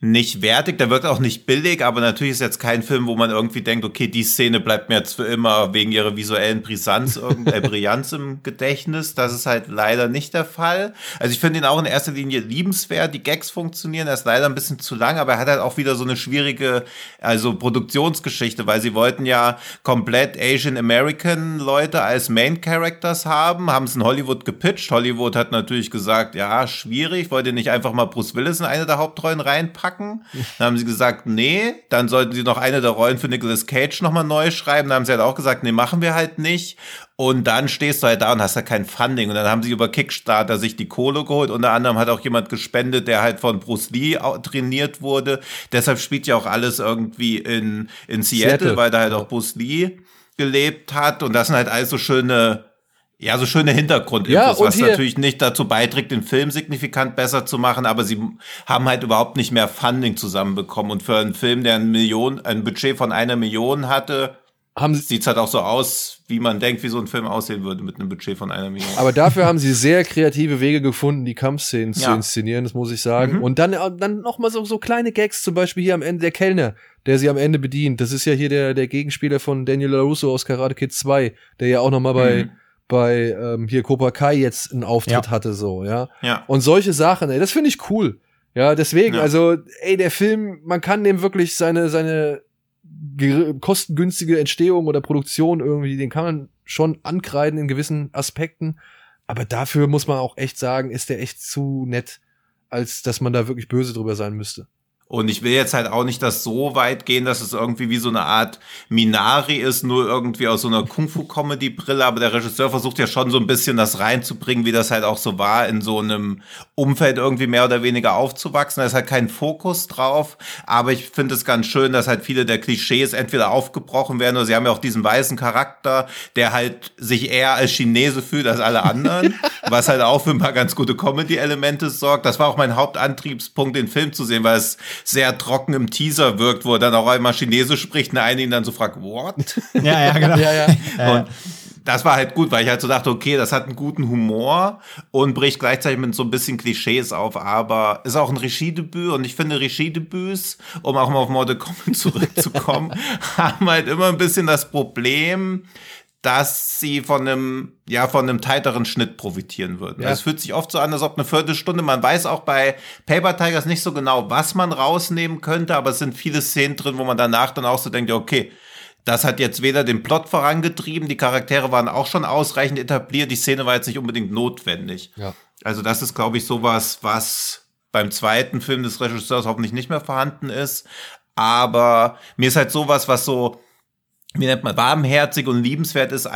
nicht wertig, der wirkt auch nicht billig, aber natürlich ist jetzt kein Film, wo man irgendwie denkt, okay, die Szene bleibt mir jetzt für immer wegen ihrer visuellen Brisanz, irgend- äh, Brillanz im Gedächtnis. Das ist halt leider nicht der Fall. Also ich finde ihn auch in erster Linie liebenswert, die Gags funktionieren, er ist leider ein bisschen zu lang, aber er hat halt auch wieder so eine schwierige, also Produktionsgeschichte, weil sie wollten ja komplett Asian American Leute als Main Characters haben, haben es in Hollywood gepitcht. Hollywood hat natürlich gesagt, ja, schwierig, wollt ihr nicht einfach mal Bruce Willis in eine der Hauptrollen reinpacken? Dann haben sie gesagt, nee, dann sollten sie noch eine der Rollen für Nicolas Cage nochmal neu schreiben. Dann haben sie halt auch gesagt, nee, machen wir halt nicht. Und dann stehst du halt da und hast ja kein Funding. Und dann haben sie über Kickstarter sich die Kohle geholt. Unter anderem hat auch jemand gespendet, der halt von Bruce Lee trainiert wurde. Deshalb spielt ja auch alles irgendwie in, in Seattle, Seattle. weil da halt auch Bruce Lee gelebt hat. Und das sind halt alles so schöne, ja, so schöne Hintergrundinfos, Ja, was natürlich nicht dazu beiträgt, den Film signifikant besser zu machen, aber sie haben halt überhaupt nicht mehr Funding zusammenbekommen. Und für einen Film, der ein Million, ein Budget von einer Million hatte, Haben sie, sieht's halt auch so aus, wie man denkt, wie so ein Film aussehen würde mit einem Budget von einer Million. aber dafür haben sie sehr kreative Wege gefunden, die Kampfszenen zu Ja. inszenieren, das muss ich sagen. Und dann, äh, dann noch mal so, so kleine Gags, zum Beispiel hier am Ende der Kellner, der sie am Ende bedient. Das ist ja hier der, der Gegenspieler von Daniel LaRusso aus Karate Kid 2, der ja auch noch mal bei, Mhm. Bei ähm, hier Cobra Kai jetzt einen Auftritt Ja. hatte, so, ja. Ja. Und solche Sachen, ey, das finde ich cool. Ja, deswegen, Ja. also, ey, der Film, man kann dem wirklich seine, seine kostengünstige Entstehung oder Produktion irgendwie, den kann man schon ankreiden in gewissen Aspekten. Aber dafür muss man auch echt sagen, ist der echt zu nett, als dass man da wirklich böse drüber sein müsste. Und ich will jetzt halt auch nicht das so weit gehen, dass es irgendwie wie so eine Art Minari ist, nur irgendwie aus so einer Kung-Fu-Comedy-Brille. Aber der Regisseur versucht ja schon so ein bisschen das reinzubringen, wie das halt auch so war, in so einem Umfeld irgendwie mehr oder weniger aufzuwachsen. Da ist halt kein Fokus drauf. Aber ich finde es ganz schön, dass halt viele der Klischees entweder aufgebrochen werden oder sie haben ja auch diesen weißen Charakter, der halt sich eher als Chinese fühlt als alle anderen. was halt auch für ein paar ganz gute Comedy-Elemente sorgt. Das war auch mein Hauptantriebspunkt, den Film zu sehen, weil es sehr trocken im Teaser wirkt, wo er dann auch einmal Chinesisch spricht und ihn dann so fragt, what? Ja, ja, genau. Ja, ja. Ja, Und das war halt gut, weil ich halt so dachte, okay, das hat einen guten Humor und bricht gleichzeitig mit so ein bisschen Klischees auf, aber ist auch ein Regiedebüt und ich finde Regiedebüts, um auch mal auf Mortal Kombat zurückzukommen, haben halt immer ein bisschen das Problem, dass sie von einem, ja, von einem tighteren Schnitt profitieren würden. Ja. Es fühlt sich oft so an, als ob eine Viertelstunde, man weiß auch bei Paper Tigers nicht so genau, was man rausnehmen könnte, aber es sind viele Szenen drin, wo man danach dann auch so denkt, okay, das hat jetzt weder den Plot vorangetrieben, die Charaktere waren auch schon ausreichend etabliert, die Szene war jetzt nicht unbedingt notwendig. Ja. Also das ist, glaube ich, sowas, was beim zweiten Film des Regisseurs hoffentlich nicht mehr vorhanden ist. Aber mir ist halt sowas, was so, wie nennt man, warmherzig und liebenswert ist,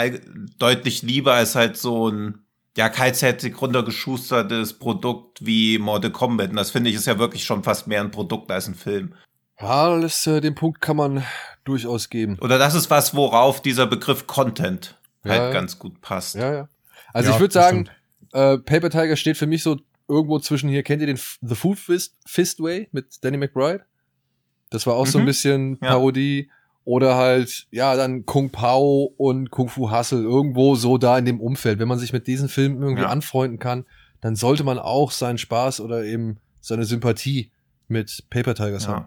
deutlich lieber als halt so ein, ja, kaltherzig runtergeschustertes Produkt wie Mortal Kombat. Und das finde ich ist ja wirklich schon fast mehr ein Produkt als ein Film. Ja, das, äh, den Punkt kann man durchaus geben. Oder das ist was, worauf dieser Begriff Content halt ja, ganz gut passt. Ja, ja. Also ja, ich würde sagen, äh, Paper Tiger steht für mich so irgendwo zwischen hier. Kennt ihr den F The Food Fist, Fist Way mit Danny McBride? Das war auch mhm. so ein mhm. bisschen Parodie. Ja. Oder halt, ja, dann Kung Pao und Kung Fu Hustle, irgendwo so da in dem Umfeld. Wenn man sich mit diesen Filmen irgendwie ja. anfreunden kann, dann sollte man auch seinen Spaß oder eben seine Sympathie mit Paper Tigers haben.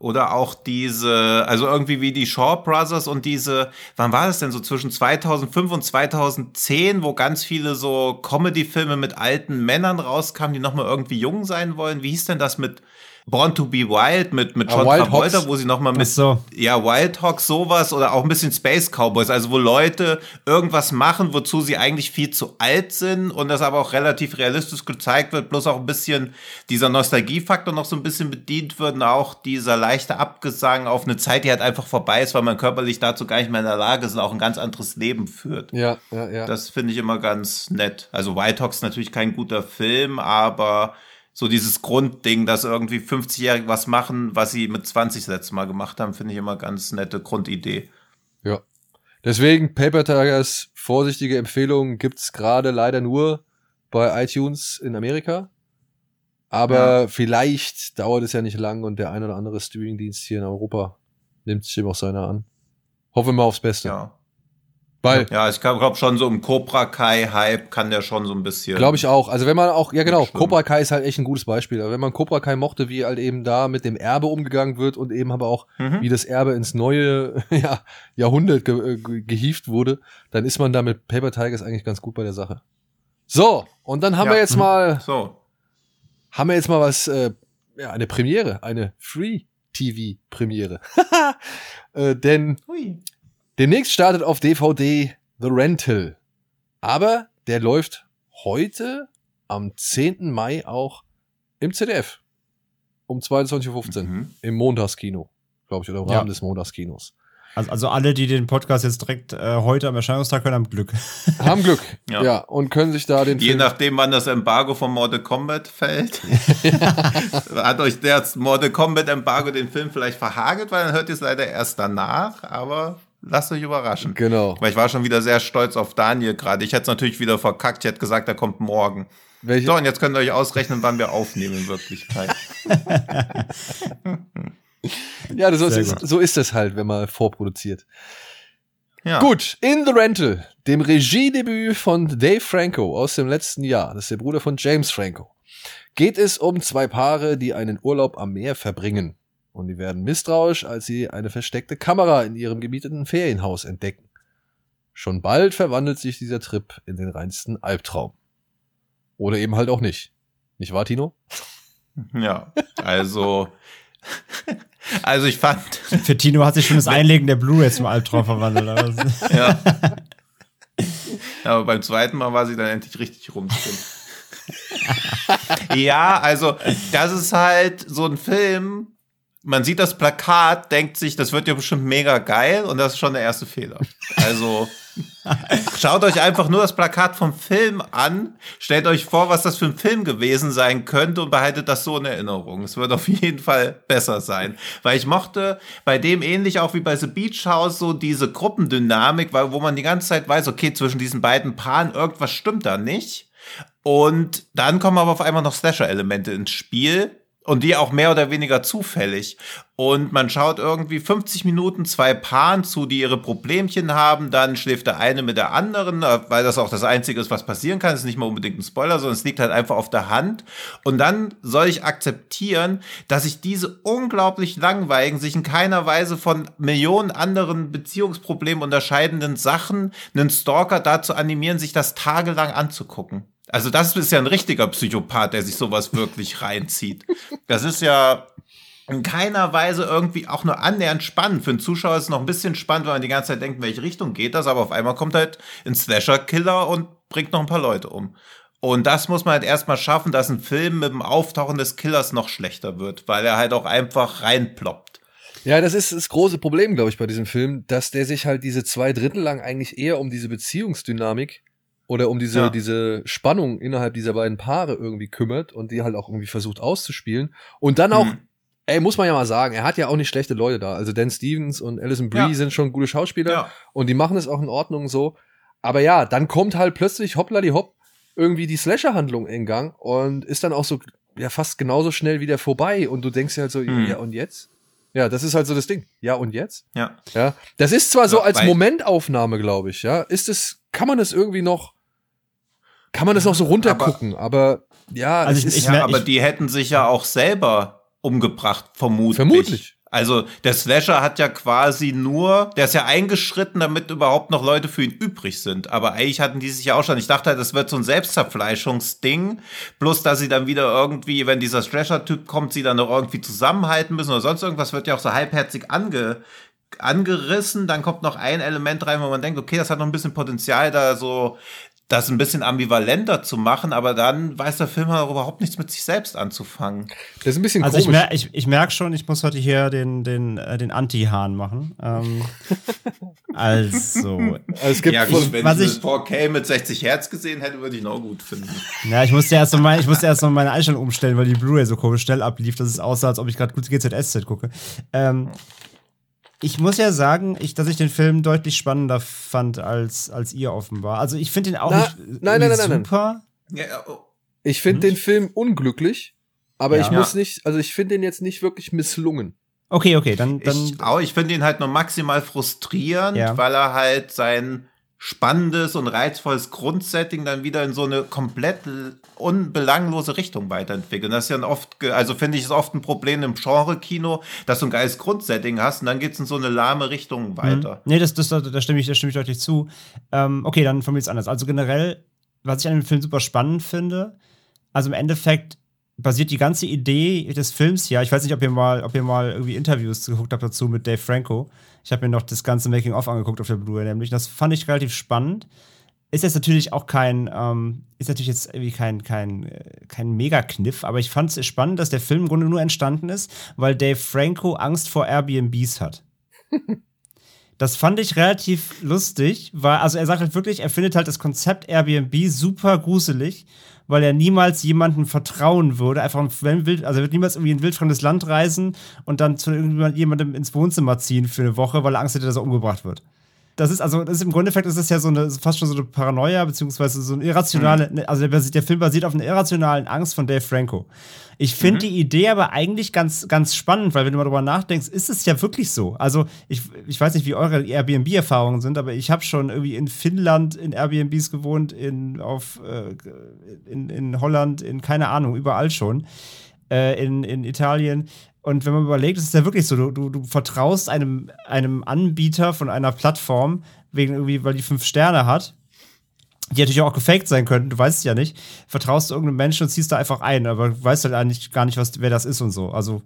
Oder auch diese, also irgendwie wie die Shaw Brothers und diese, wann war das denn so zwischen 2005 und 2010, wo ganz viele so Comedy-Filme mit alten Männern rauskamen, die nochmal irgendwie jung sein wollen? Wie hieß denn das mit Born to be Wild mit, mit John Travolta, wo sie nochmal mit, so. ja, Wild Hawks sowas oder auch ein bisschen Space Cowboys, also wo Leute irgendwas machen, wozu sie eigentlich viel zu alt sind und das aber auch relativ realistisch gezeigt wird, bloß auch ein bisschen dieser Nostalgiefaktor noch so ein bisschen bedient wird und auch dieser leichte Abgesang auf eine Zeit, die halt einfach vorbei ist, weil man körperlich dazu gar nicht mehr in der Lage ist und auch ein ganz anderes Leben führt. Ja, ja, ja. Das finde ich immer ganz nett. Also Wild Hawks natürlich kein guter Film, aber so dieses Grundding, dass irgendwie 50-Jährige was machen, was sie mit 20 das letzte Mal gemacht haben, finde ich immer ganz nette Grundidee. Ja. Deswegen Paper Tigers, vorsichtige Empfehlung, gibt's gerade leider nur bei iTunes in Amerika. Aber ja. vielleicht dauert es ja nicht lang und der ein oder andere Streamingdienst hier in Europa nimmt sich eben auch seiner an. Hoffen wir mal aufs Beste. Ja. Weil, ja, ich glaube schon so im Cobra Kai Hype kann der schon so ein bisschen. Glaube ich auch. Also wenn man auch, ja genau, Cobra Kai ist halt echt ein gutes Beispiel. Aber wenn man Cobra Kai mochte, wie halt eben da mit dem Erbe umgegangen wird und eben aber auch, mhm. wie das Erbe ins neue ja, Jahrhundert ge ge gehieft wurde, dann ist man da mit Paper Tigers eigentlich ganz gut bei der Sache. So, und dann haben ja. wir jetzt mal, so. haben wir jetzt mal was, äh, ja, eine Premiere, eine Free TV Premiere. äh, denn Hui. Demnächst startet auf DVD The Rental. Aber der läuft heute am 10. Mai auch im ZDF. Um 22.15 Uhr. Mhm. Im Montagskino. Glaube ich, oder im Rahmen ja. des Montagskinos. Also, also alle, die den Podcast jetzt direkt äh, heute am Erscheinungstag hören, haben Glück. Haben Glück, ja. ja. Und können sich da den Je Film nachdem, wann das Embargo von Mortal Kombat fällt, hat euch der Mortal Kombat Embargo den Film vielleicht verhagelt, weil dann hört ihr es leider erst danach, aber lasst euch überraschen. Genau. Weil ich war schon wieder sehr stolz auf Daniel gerade. Ich hätte es natürlich wieder verkackt. Ich hätte gesagt, er kommt morgen. Welche? So, und jetzt könnt ihr euch ausrechnen, wann wir aufnehmen in Wirklichkeit. ja, so ist, so ist es halt, wenn man vorproduziert. Ja. Gut, In the Rental, dem Regiedebüt von Dave Franco aus dem letzten Jahr, das ist der Bruder von James Franco, geht es um zwei Paare, die einen Urlaub am Meer verbringen und die werden misstrauisch, als sie eine versteckte Kamera in ihrem gemieteten Ferienhaus entdecken. Schon bald verwandelt sich dieser Trip in den reinsten Albtraum. Oder eben halt auch nicht. Nicht wahr, Tino? Ja, also, also ich fand. Für Tino hat sich schon das Einlegen der Blu-ray zum Albtraum verwandelt. ja. Aber beim zweiten Mal war sie dann endlich richtig rum. ja, also, das ist halt so ein Film, man sieht das Plakat, denkt sich, das wird ja bestimmt mega geil und das ist schon der erste Fehler. Also schaut euch einfach nur das Plakat vom Film an, stellt euch vor, was das für ein Film gewesen sein könnte und behaltet das so in Erinnerung. Es wird auf jeden Fall besser sein, weil ich mochte bei dem ähnlich auch wie bei The Beach House so diese Gruppendynamik, weil wo man die ganze Zeit weiß, okay, zwischen diesen beiden Paaren irgendwas stimmt da nicht. Und dann kommen aber auf einmal noch Slasher-Elemente ins Spiel Und die auch mehr oder weniger zufällig. Und man schaut irgendwie 50 Minuten zwei Paaren zu, die ihre Problemchen haben. Dann schläft der eine mit der anderen, äh, weil das auch das Einzige ist, was passieren kann. Das ist nicht mal unbedingt ein Spoiler, sondern es liegt halt einfach auf der Hand. Und dann soll ich akzeptieren, dass ich diese unglaublich langweiligen, sich in keiner Weise von Millionen anderen Beziehungsproblemen unterscheidenden Sachen einen Stalker dazu animieren, sich das tagelang anzugucken. Also das ist ja ein richtiger Psychopath, der sich sowas wirklich reinzieht. Das ist ja in keiner Weise irgendwie auch nur annähernd spannend. Für einen Zuschauer ist es noch ein bisschen spannend, weil man die ganze Zeit denkt, in welche Richtung geht das, aber auf einmal kommt halt ein Slasher-Killer und bringt noch ein paar Leute um. Und das muss man halt erstmal schaffen, dass ein Film mit dem Auftauchen des Killers noch schlechter wird, weil er halt auch einfach reinploppt. Ja, das ist das große Problem, glaube ich, bei diesem Film, dass der sich halt diese zwei Drittel lang eigentlich eher um diese Beziehungsdynamik oder um diese, Ja. diese Spannung innerhalb dieser beiden Paare irgendwie kümmert und die halt auch irgendwie versucht auszuspielen. Und dann auch, Mhm. ey, muss man ja mal sagen, er hat ja auch nicht schlechte Leute da. Also Dan Stevens und Alison Brie Ja. sind schon gute Schauspieler Ja. und die machen es auch in Ordnung so. Aber ja, dann kommt halt plötzlich hoppla die hopp irgendwie die Slasher-Handlung in Gang und ist dann auch so, ja, fast genauso schnell wieder vorbei und du denkst dir halt so, Mhm. ja, und jetzt? Ja, das ist halt so das Ding. Ja, und jetzt? Ja. Ja, das ist zwar so als Momentaufnahme, glaube ich, ja. Ist es, kann man das irgendwie noch, kann man das noch so runtergucken, aber, ja, Also es ich- ist, ich Ja, aber die hätten sich ja auch selber umgebracht, vermutlich. Vermutlich. Also der Slasher hat ja quasi nur, der ist ja eingeschritten, damit überhaupt noch Leute für ihn übrig sind. Aber eigentlich hatten die sich ja auch schon. Ich dachte halt, das wird so ein Selbstzerfleischungsding. Bloß, dass sie dann wieder irgendwie, wenn dieser Slasher-Typ kommt, sie dann noch irgendwie zusammenhalten müssen oder sonst irgendwas, wird ja auch so halbherzig ange, angerissen. Dann kommt noch ein Element rein, wo man denkt, okay, das hat noch ein bisschen Potenzial, da so das ein bisschen ambivalenter zu machen, aber dann weiß der Film auch überhaupt nichts mit sich selbst anzufangen. das ist ein bisschen Also ich, komisch. mer ich, ich merke schon, ich muss heute hier den, den, äh, den Anti-Hahn machen. Ähm, also, Also es gibt Ja, gut, wenn was ich ich- das 4K mit 60 Hertz gesehen hätte, würde ich ihn auch gut finden. ja, ich musste erst noch mal, ich musste erst noch meine Einstellung umstellen, weil die Blu-ray so komisch schnell ablief, dass es aussah, als ob ich gerade gut GZSZ gucke. Ähm, ich muss ja sagen, ich, dass ich den Film deutlich spannender fand als, als ihr offenbar. Also ich finde ihn auch Na, nicht nein, nein, nein, nein. super. Ja, oh, ich finde den Film unglücklich, aber Ja. ich muss nicht, also ich finde den jetzt nicht wirklich misslungen. Okay, okay, dann, dann ich auch, ich finde ihn halt nur maximal frustrierend, Ja. weil er halt sein spannendes und reizvolles Grundsetting dann wieder in so eine komplett unbelanglose Richtung weiterentwickelt. Und das ist ja oft, also finde ich, ist oft ein Problem im Genre-Kino, dass du ein geiles Grundsetting hast und dann geht's in so eine lahme Richtung weiter. Mhm. Nee, das, das, da, stimme ich, da stimme ich deutlich zu. Ähm, okay, dann formuliere ich es anders. Also generell, was ich an dem Film super spannend finde, also im Endeffekt basiert die ganze Idee des Films ja, ich weiß nicht, ob ihr mal, ob ihr mal irgendwie Interviews geguckt habt dazu mit Dave Franco. Ich habe mir noch das ganze Making-of angeguckt auf der Blu-ray, nämlich. Das fand ich relativ spannend. Ist jetzt natürlich auch kein, ähm, ist natürlich jetzt irgendwie kein, kein, äh, kein Mega-Kniff, aber ich fand es spannend, dass der Film im Grunde nur entstanden ist, weil Dave Franco Angst vor Airbnbs hat. Das fand ich relativ lustig, weil, also er sagt halt wirklich, er findet halt das Konzept Airbnb super gruselig, weil er niemals jemandem vertrauen würde. Einfach ein wild, also er wird niemals irgendwie in ein wildfremdes Land reisen und dann zu irgendjemandem ins Wohnzimmer ziehen für eine Woche, weil er Angst hätte, dass er umgebracht wird. Das ist also, das ist im Grundeffekt ist das ja so eine, fast schon so eine Paranoia, beziehungsweise so eine irrationale, Mhm. also der, der Film basiert auf einer irrationalen Angst von Dave Franco. Ich finde Mhm. die Idee aber eigentlich ganz, ganz spannend, weil wenn du mal drüber nachdenkst, ist es ja wirklich so. Also ich, ich weiß nicht, wie eure Airbnb-Erfahrungen sind, aber ich habe schon irgendwie in Finnland in Airbnbs gewohnt, in, auf, äh, in, in Holland, in keine Ahnung, überall schon, äh, in, in Italien. Und wenn man überlegt, ist es ja wirklich so, du, du, du vertraust einem, einem Anbieter von einer Plattform, wegen irgendwie, weil die fünf Sterne hat, die natürlich auch gefaked sein könnten, du weißt es ja nicht, vertraust du irgendeinem Menschen und ziehst da einfach ein, aber du weißt halt eigentlich gar nicht, was, wer das ist und so. Also,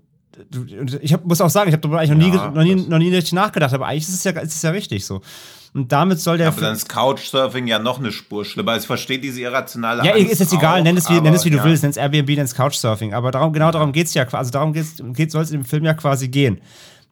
du, ich hab, muss auch sagen, ich habe darüber eigentlich noch, Ja, nie, noch, nie, noch nie richtig nachgedacht, aber eigentlich ist es ja, ist es ja richtig so. Und damit soll der Aber dann ist Couchsurfing ja noch eine Spur schlimmer. Also Ich verstehe diese irrationale Ja, Angst ist jetzt egal, nenn es wie, nenn es wie du aber, willst, nenn es Airbnb, nenn es Couchsurfing. Aber darum, genau darum geht's ja, also darum geht, soll es im Film ja quasi gehen.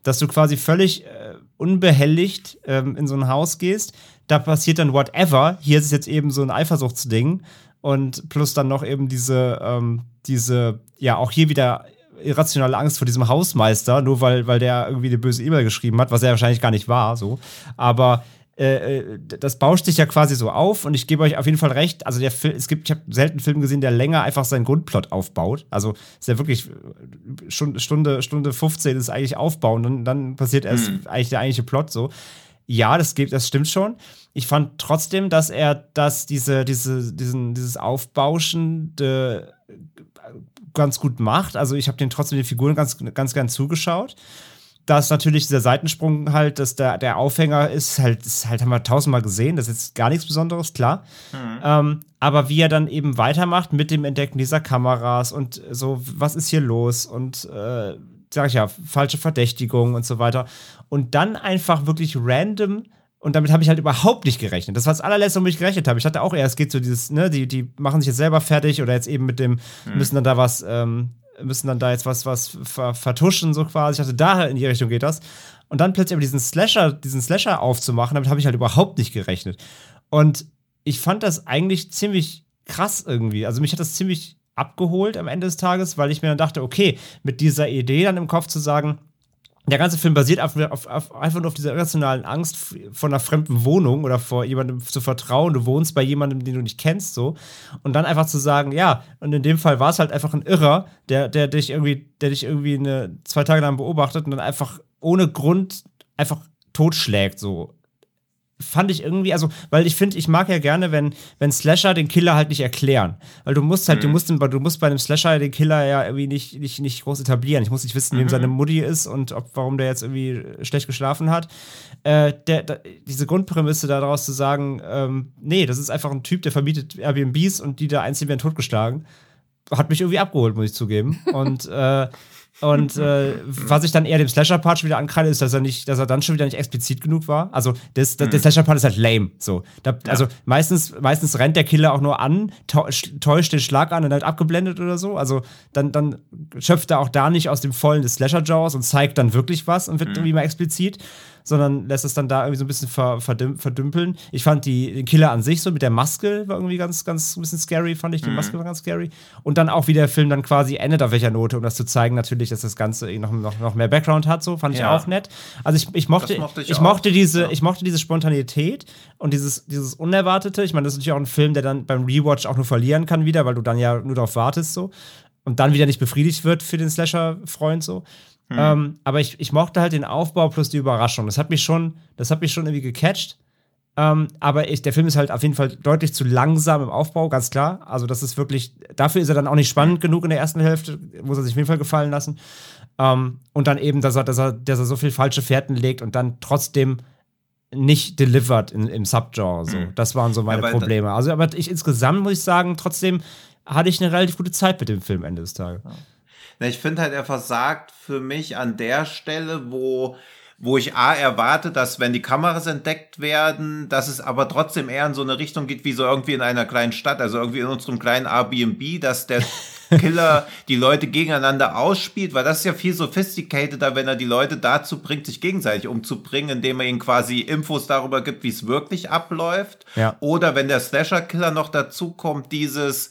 Dass du quasi völlig äh, unbehelligt ähm, in so ein Haus gehst, da passiert dann whatever. Hier ist es jetzt eben so ein Eifersuchtsding. Und plus dann noch eben diese, ähm, diese, ja, auch hier wieder irrationale Angst vor diesem Hausmeister, nur weil, weil der irgendwie eine böse E-Mail geschrieben hat, was er wahrscheinlich gar nicht war, so. Aber äh, äh, das bauscht sich ja quasi so auf und ich gebe euch auf jeden Fall recht. Also der Film, es gibt, ich habe selten einen Film gesehen, der länger einfach seinen Grundplot aufbaut. Also ist ja wirklich Stunde, Stunde, Stunde 15 ist eigentlich aufbauen, dann, dann passiert erst mhm. eigentlich der eigentliche Plot so. Ja, das gibt, das stimmt schon. Ich fand trotzdem, dass er das, diese, diese, diesen, dieses Aufbauschende ganz gut macht. Also ich habe den trotzdem den Figuren ganz, ganz gern zugeschaut dass natürlich dieser Seitensprung halt, dass der, der Aufhänger ist, halt, ist halt, haben wir tausendmal gesehen, das ist jetzt gar nichts Besonderes, klar. Mhm. Ähm, aber wie er dann eben weitermacht mit dem Entdecken dieser Kameras und so, was ist hier los und äh, sag ich ja, falsche Verdächtigung und so weiter. Und dann einfach wirklich random und damit habe ich halt überhaupt nicht gerechnet. Das war das allerletzte, womit ich gerechnet habe. Ich hatte auch eher, es geht so dieses, ne, die, die machen sich jetzt selber fertig oder jetzt eben mit dem, mhm. müssen dann da was ähm, müssen dann da jetzt was, was ver vertuschen, so quasi. Ich dachte, da in die Richtung geht das. Und dann plötzlich aber diesen Slasher, diesen Slasher aufzumachen, damit habe ich halt überhaupt nicht gerechnet. Und ich fand das eigentlich ziemlich krass irgendwie. Also mich hat das ziemlich abgeholt am Ende des Tages, weil ich mir dann dachte, okay, mit dieser Idee dann im Kopf zu sagen, der ganze Film basiert auf, auf, auf, einfach nur auf dieser irrationalen Angst vor einer fremden Wohnung oder vor jemandem zu vertrauen. Du wohnst bei jemandem, den du nicht kennst, so. Und dann einfach zu sagen, ja, und in dem Fall war es halt einfach ein Irrer, der, der dich irgendwie, der dich irgendwie eine, zwei Tage lang beobachtet und dann einfach ohne Grund einfach totschlägt, so fand ich irgendwie, also, weil ich finde, ich mag ja gerne, wenn, wenn Slasher den Killer halt nicht erklären. Weil du musst halt, mhm. du musst, du musst bei einem Slasher den Killer ja irgendwie nicht, nicht, nicht groß etablieren. Ich muss nicht wissen, mhm. wem seine Mutti ist und ob, warum der jetzt irgendwie schlecht geschlafen hat. Äh, der, der, diese Grundprämisse daraus zu sagen, ähm, nee, das ist einfach ein Typ, der vermietet Airbnbs und die da einzeln werden totgeschlagen, hat mich irgendwie abgeholt, muss ich zugeben. und äh, und äh, was ich dann eher dem Slasher-Part schon wieder ankreide, ist, dass er nicht, dass er dann schon wieder nicht explizit genug war. Also das, das, der mhm. Slasher-Part ist halt lame. So. Da, ja. Also meistens, meistens rennt der Killer auch nur an, täuscht den Schlag an und halt abgeblendet oder so. Also dann, dann schöpft er auch da nicht aus dem Vollen des Slasher-Jaws und zeigt dann wirklich was und wird mhm. irgendwie mal explizit sondern lässt es dann da irgendwie so ein bisschen ver, verdümpeln. Ich fand die, den Killer an sich so mit der Maske war irgendwie ganz, ganz ein bisschen scary, fand ich. Die mhm. Maske war ganz scary. Und dann auch, wie der Film dann quasi endet, auf welcher Note, um das zu zeigen, natürlich, dass das Ganze noch, noch, noch mehr Background hat, so fand ich ja. auch nett. Also ich, ich mochte, mochte ich, ich mochte diese, ja. ich mochte diese Spontanität und dieses, dieses Unerwartete. Ich meine, das ist natürlich auch ein Film, der dann beim Rewatch auch nur verlieren kann wieder, weil du dann ja nur darauf wartest, so. Und dann wieder nicht befriedigt wird für den Slasher-Freund, so. Hm. Ähm, aber ich, ich mochte halt den Aufbau plus die Überraschung. Das hat mich schon, das hat mich schon irgendwie gecatcht. Ähm, aber ich, der Film ist halt auf jeden Fall deutlich zu langsam im Aufbau, ganz klar. Also, das ist wirklich, dafür ist er dann auch nicht spannend genug in der ersten Hälfte, muss er sich auf jeden Fall gefallen lassen. Ähm, und dann eben, dass er, dass, er, dass er so viel falsche Fährten legt und dann trotzdem nicht delivered in, im Subgenre. So. Mhm. Das waren so meine ja, Probleme. Also, aber ich insgesamt muss ich sagen, trotzdem hatte ich eine relativ gute Zeit mit dem Film Ende des Tages. Ja. Na, ich finde halt, er versagt für mich an der Stelle, wo wo ich A erwarte, dass wenn die Kameras entdeckt werden, dass es aber trotzdem eher in so eine Richtung geht, wie so irgendwie in einer kleinen Stadt, also irgendwie in unserem kleinen Airbnb, dass der Killer die Leute gegeneinander ausspielt, weil das ist ja viel sophisticateder, wenn er die Leute dazu bringt, sich gegenseitig umzubringen, indem er ihnen quasi Infos darüber gibt, wie es wirklich abläuft. Ja. Oder wenn der Slasher-Killer noch dazu kommt, dieses,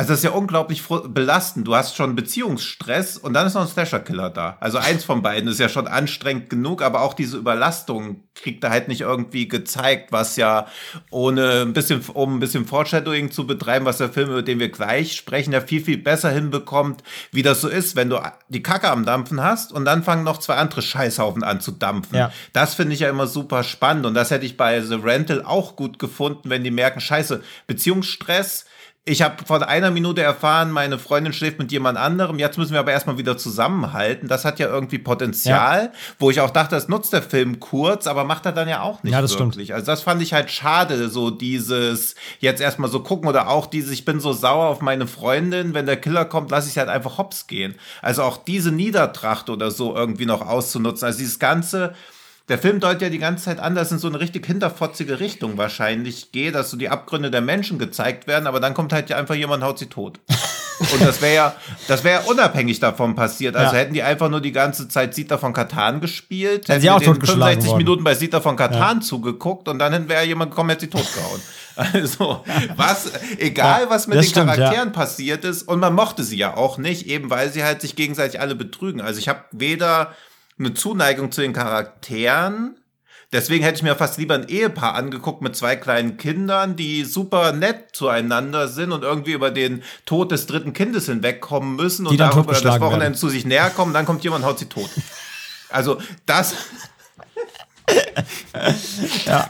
also das ist ja unglaublich belastend. Du hast schon Beziehungsstress und dann ist noch ein Slasher-Killer da. Also eins von beiden ist ja schon anstrengend genug, aber auch diese Überlastung kriegt er halt nicht irgendwie gezeigt, was ja ohne ein bisschen, um ein bisschen Foreshadowing zu betreiben, was der Film, über den wir gleich sprechen, ja viel, viel besser hinbekommt, wie das so ist, wenn du die Kacke am Dampfen hast und dann fangen noch zwei andere Scheißhaufen an zu dampfen. Ja. Das finde ich ja immer super spannend und das hätte ich bei The Rental auch gut gefunden, wenn die merken, scheiße, Beziehungsstress, ich habe vor einer Minute erfahren, meine Freundin schläft mit jemand anderem. Jetzt müssen wir aber erstmal wieder zusammenhalten. Das hat ja irgendwie Potenzial, ja. wo ich auch dachte, das nutzt der Film kurz, aber macht er dann ja auch nicht ja, das wirklich. Stimmt. Also das fand ich halt schade, so dieses jetzt erstmal so gucken oder auch dieses, ich bin so sauer auf meine Freundin, wenn der Killer kommt, lasse ich halt einfach hops gehen. Also auch diese Niedertracht oder so irgendwie noch auszunutzen. Also dieses ganze der Film deutet ja die ganze Zeit an, dass es in so eine richtig hinterfotzige Richtung wahrscheinlich geht, dass so die Abgründe der Menschen gezeigt werden, aber dann kommt halt ja einfach jemand und haut sie tot. Und das wäre ja, das wäre ja unabhängig davon passiert. Also ja. hätten die einfach nur die ganze Zeit Sita von Katan gespielt, hätten sie auch den 65 worden. Minuten bei Sita von Katan ja. zugeguckt und dann wäre jemand gekommen, hätte sie totgehauen. Also, was, egal was mit den stimmt, Charakteren passiert ist, und man mochte sie ja auch nicht, eben weil sie halt sich gegenseitig alle betrügen. Also ich habe weder eine Zuneigung zu den Charakteren, Deswegen hätte ich mir fast lieber ein Ehepaar angeguckt mit zwei kleinen Kindern, die super nett zueinander sind und irgendwie über den Tod des dritten Kindes hinwegkommen müssen Die und dann darüber das Wochenende werden. zu sich näher kommen, dann kommt jemand und haut sie tot. Also das,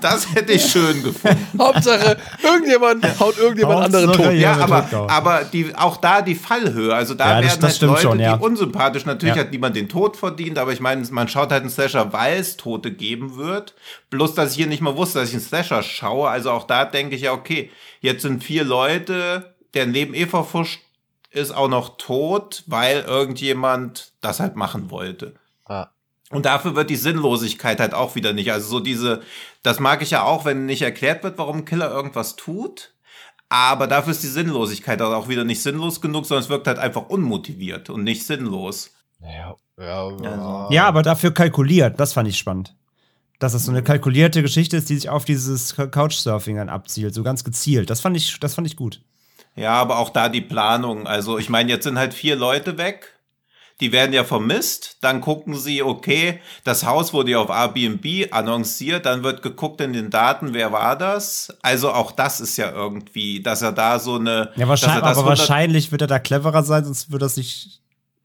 das hätte ich schön gefunden. Hauptsache, irgendjemand haut irgendjemand anderen tot. ja. Ja, aber, aber die, auch da die Fallhöhe. Also da Ja, das- werden das halt stimmt Leute, schon, ja. die unsympathisch. Natürlich Ja. hat niemand den Tod verdient, aber ich meine, man schaut halt einen Slasher, weil es Tote geben wird. Bloß, dass ich hier nicht mal wusste, dass ich einen Slasher schaue. Also auch da denke ich ja, okay, jetzt sind vier Leute, der neben Eva Fusch ist auch noch tot, weil irgendjemand das halt machen wollte. Ah. Und dafür wird die Sinnlosigkeit halt auch wieder nicht. Also so diese, das mag ich ja auch, wenn nicht erklärt wird, warum ein Killer irgendwas tut. Aber dafür ist die Sinnlosigkeit halt auch wieder nicht sinnlos genug, sondern es wirkt halt einfach unmotiviert und nicht sinnlos. Ja, ja, Also- Ja, aber dafür kalkuliert. Das fand ich spannend. Dass es so eine kalkulierte Geschichte ist, die sich auf dieses Couchsurfing dann abzielt, so ganz gezielt. Das fand ich, das fand ich gut. Ja, aber auch da die Planung. Also ich meine, jetzt sind halt vier Leute weg. Die werden ja vermisst. Dann gucken sie, okay, das Haus wurde ja auf Airbnb annonciert. Dann wird geguckt in den Daten, wer war das? Also auch das ist ja irgendwie, dass er da so eine. Ja, wahrscheinlich, aber 100 wahrscheinlich wird er da cleverer sein, sonst würde er es nicht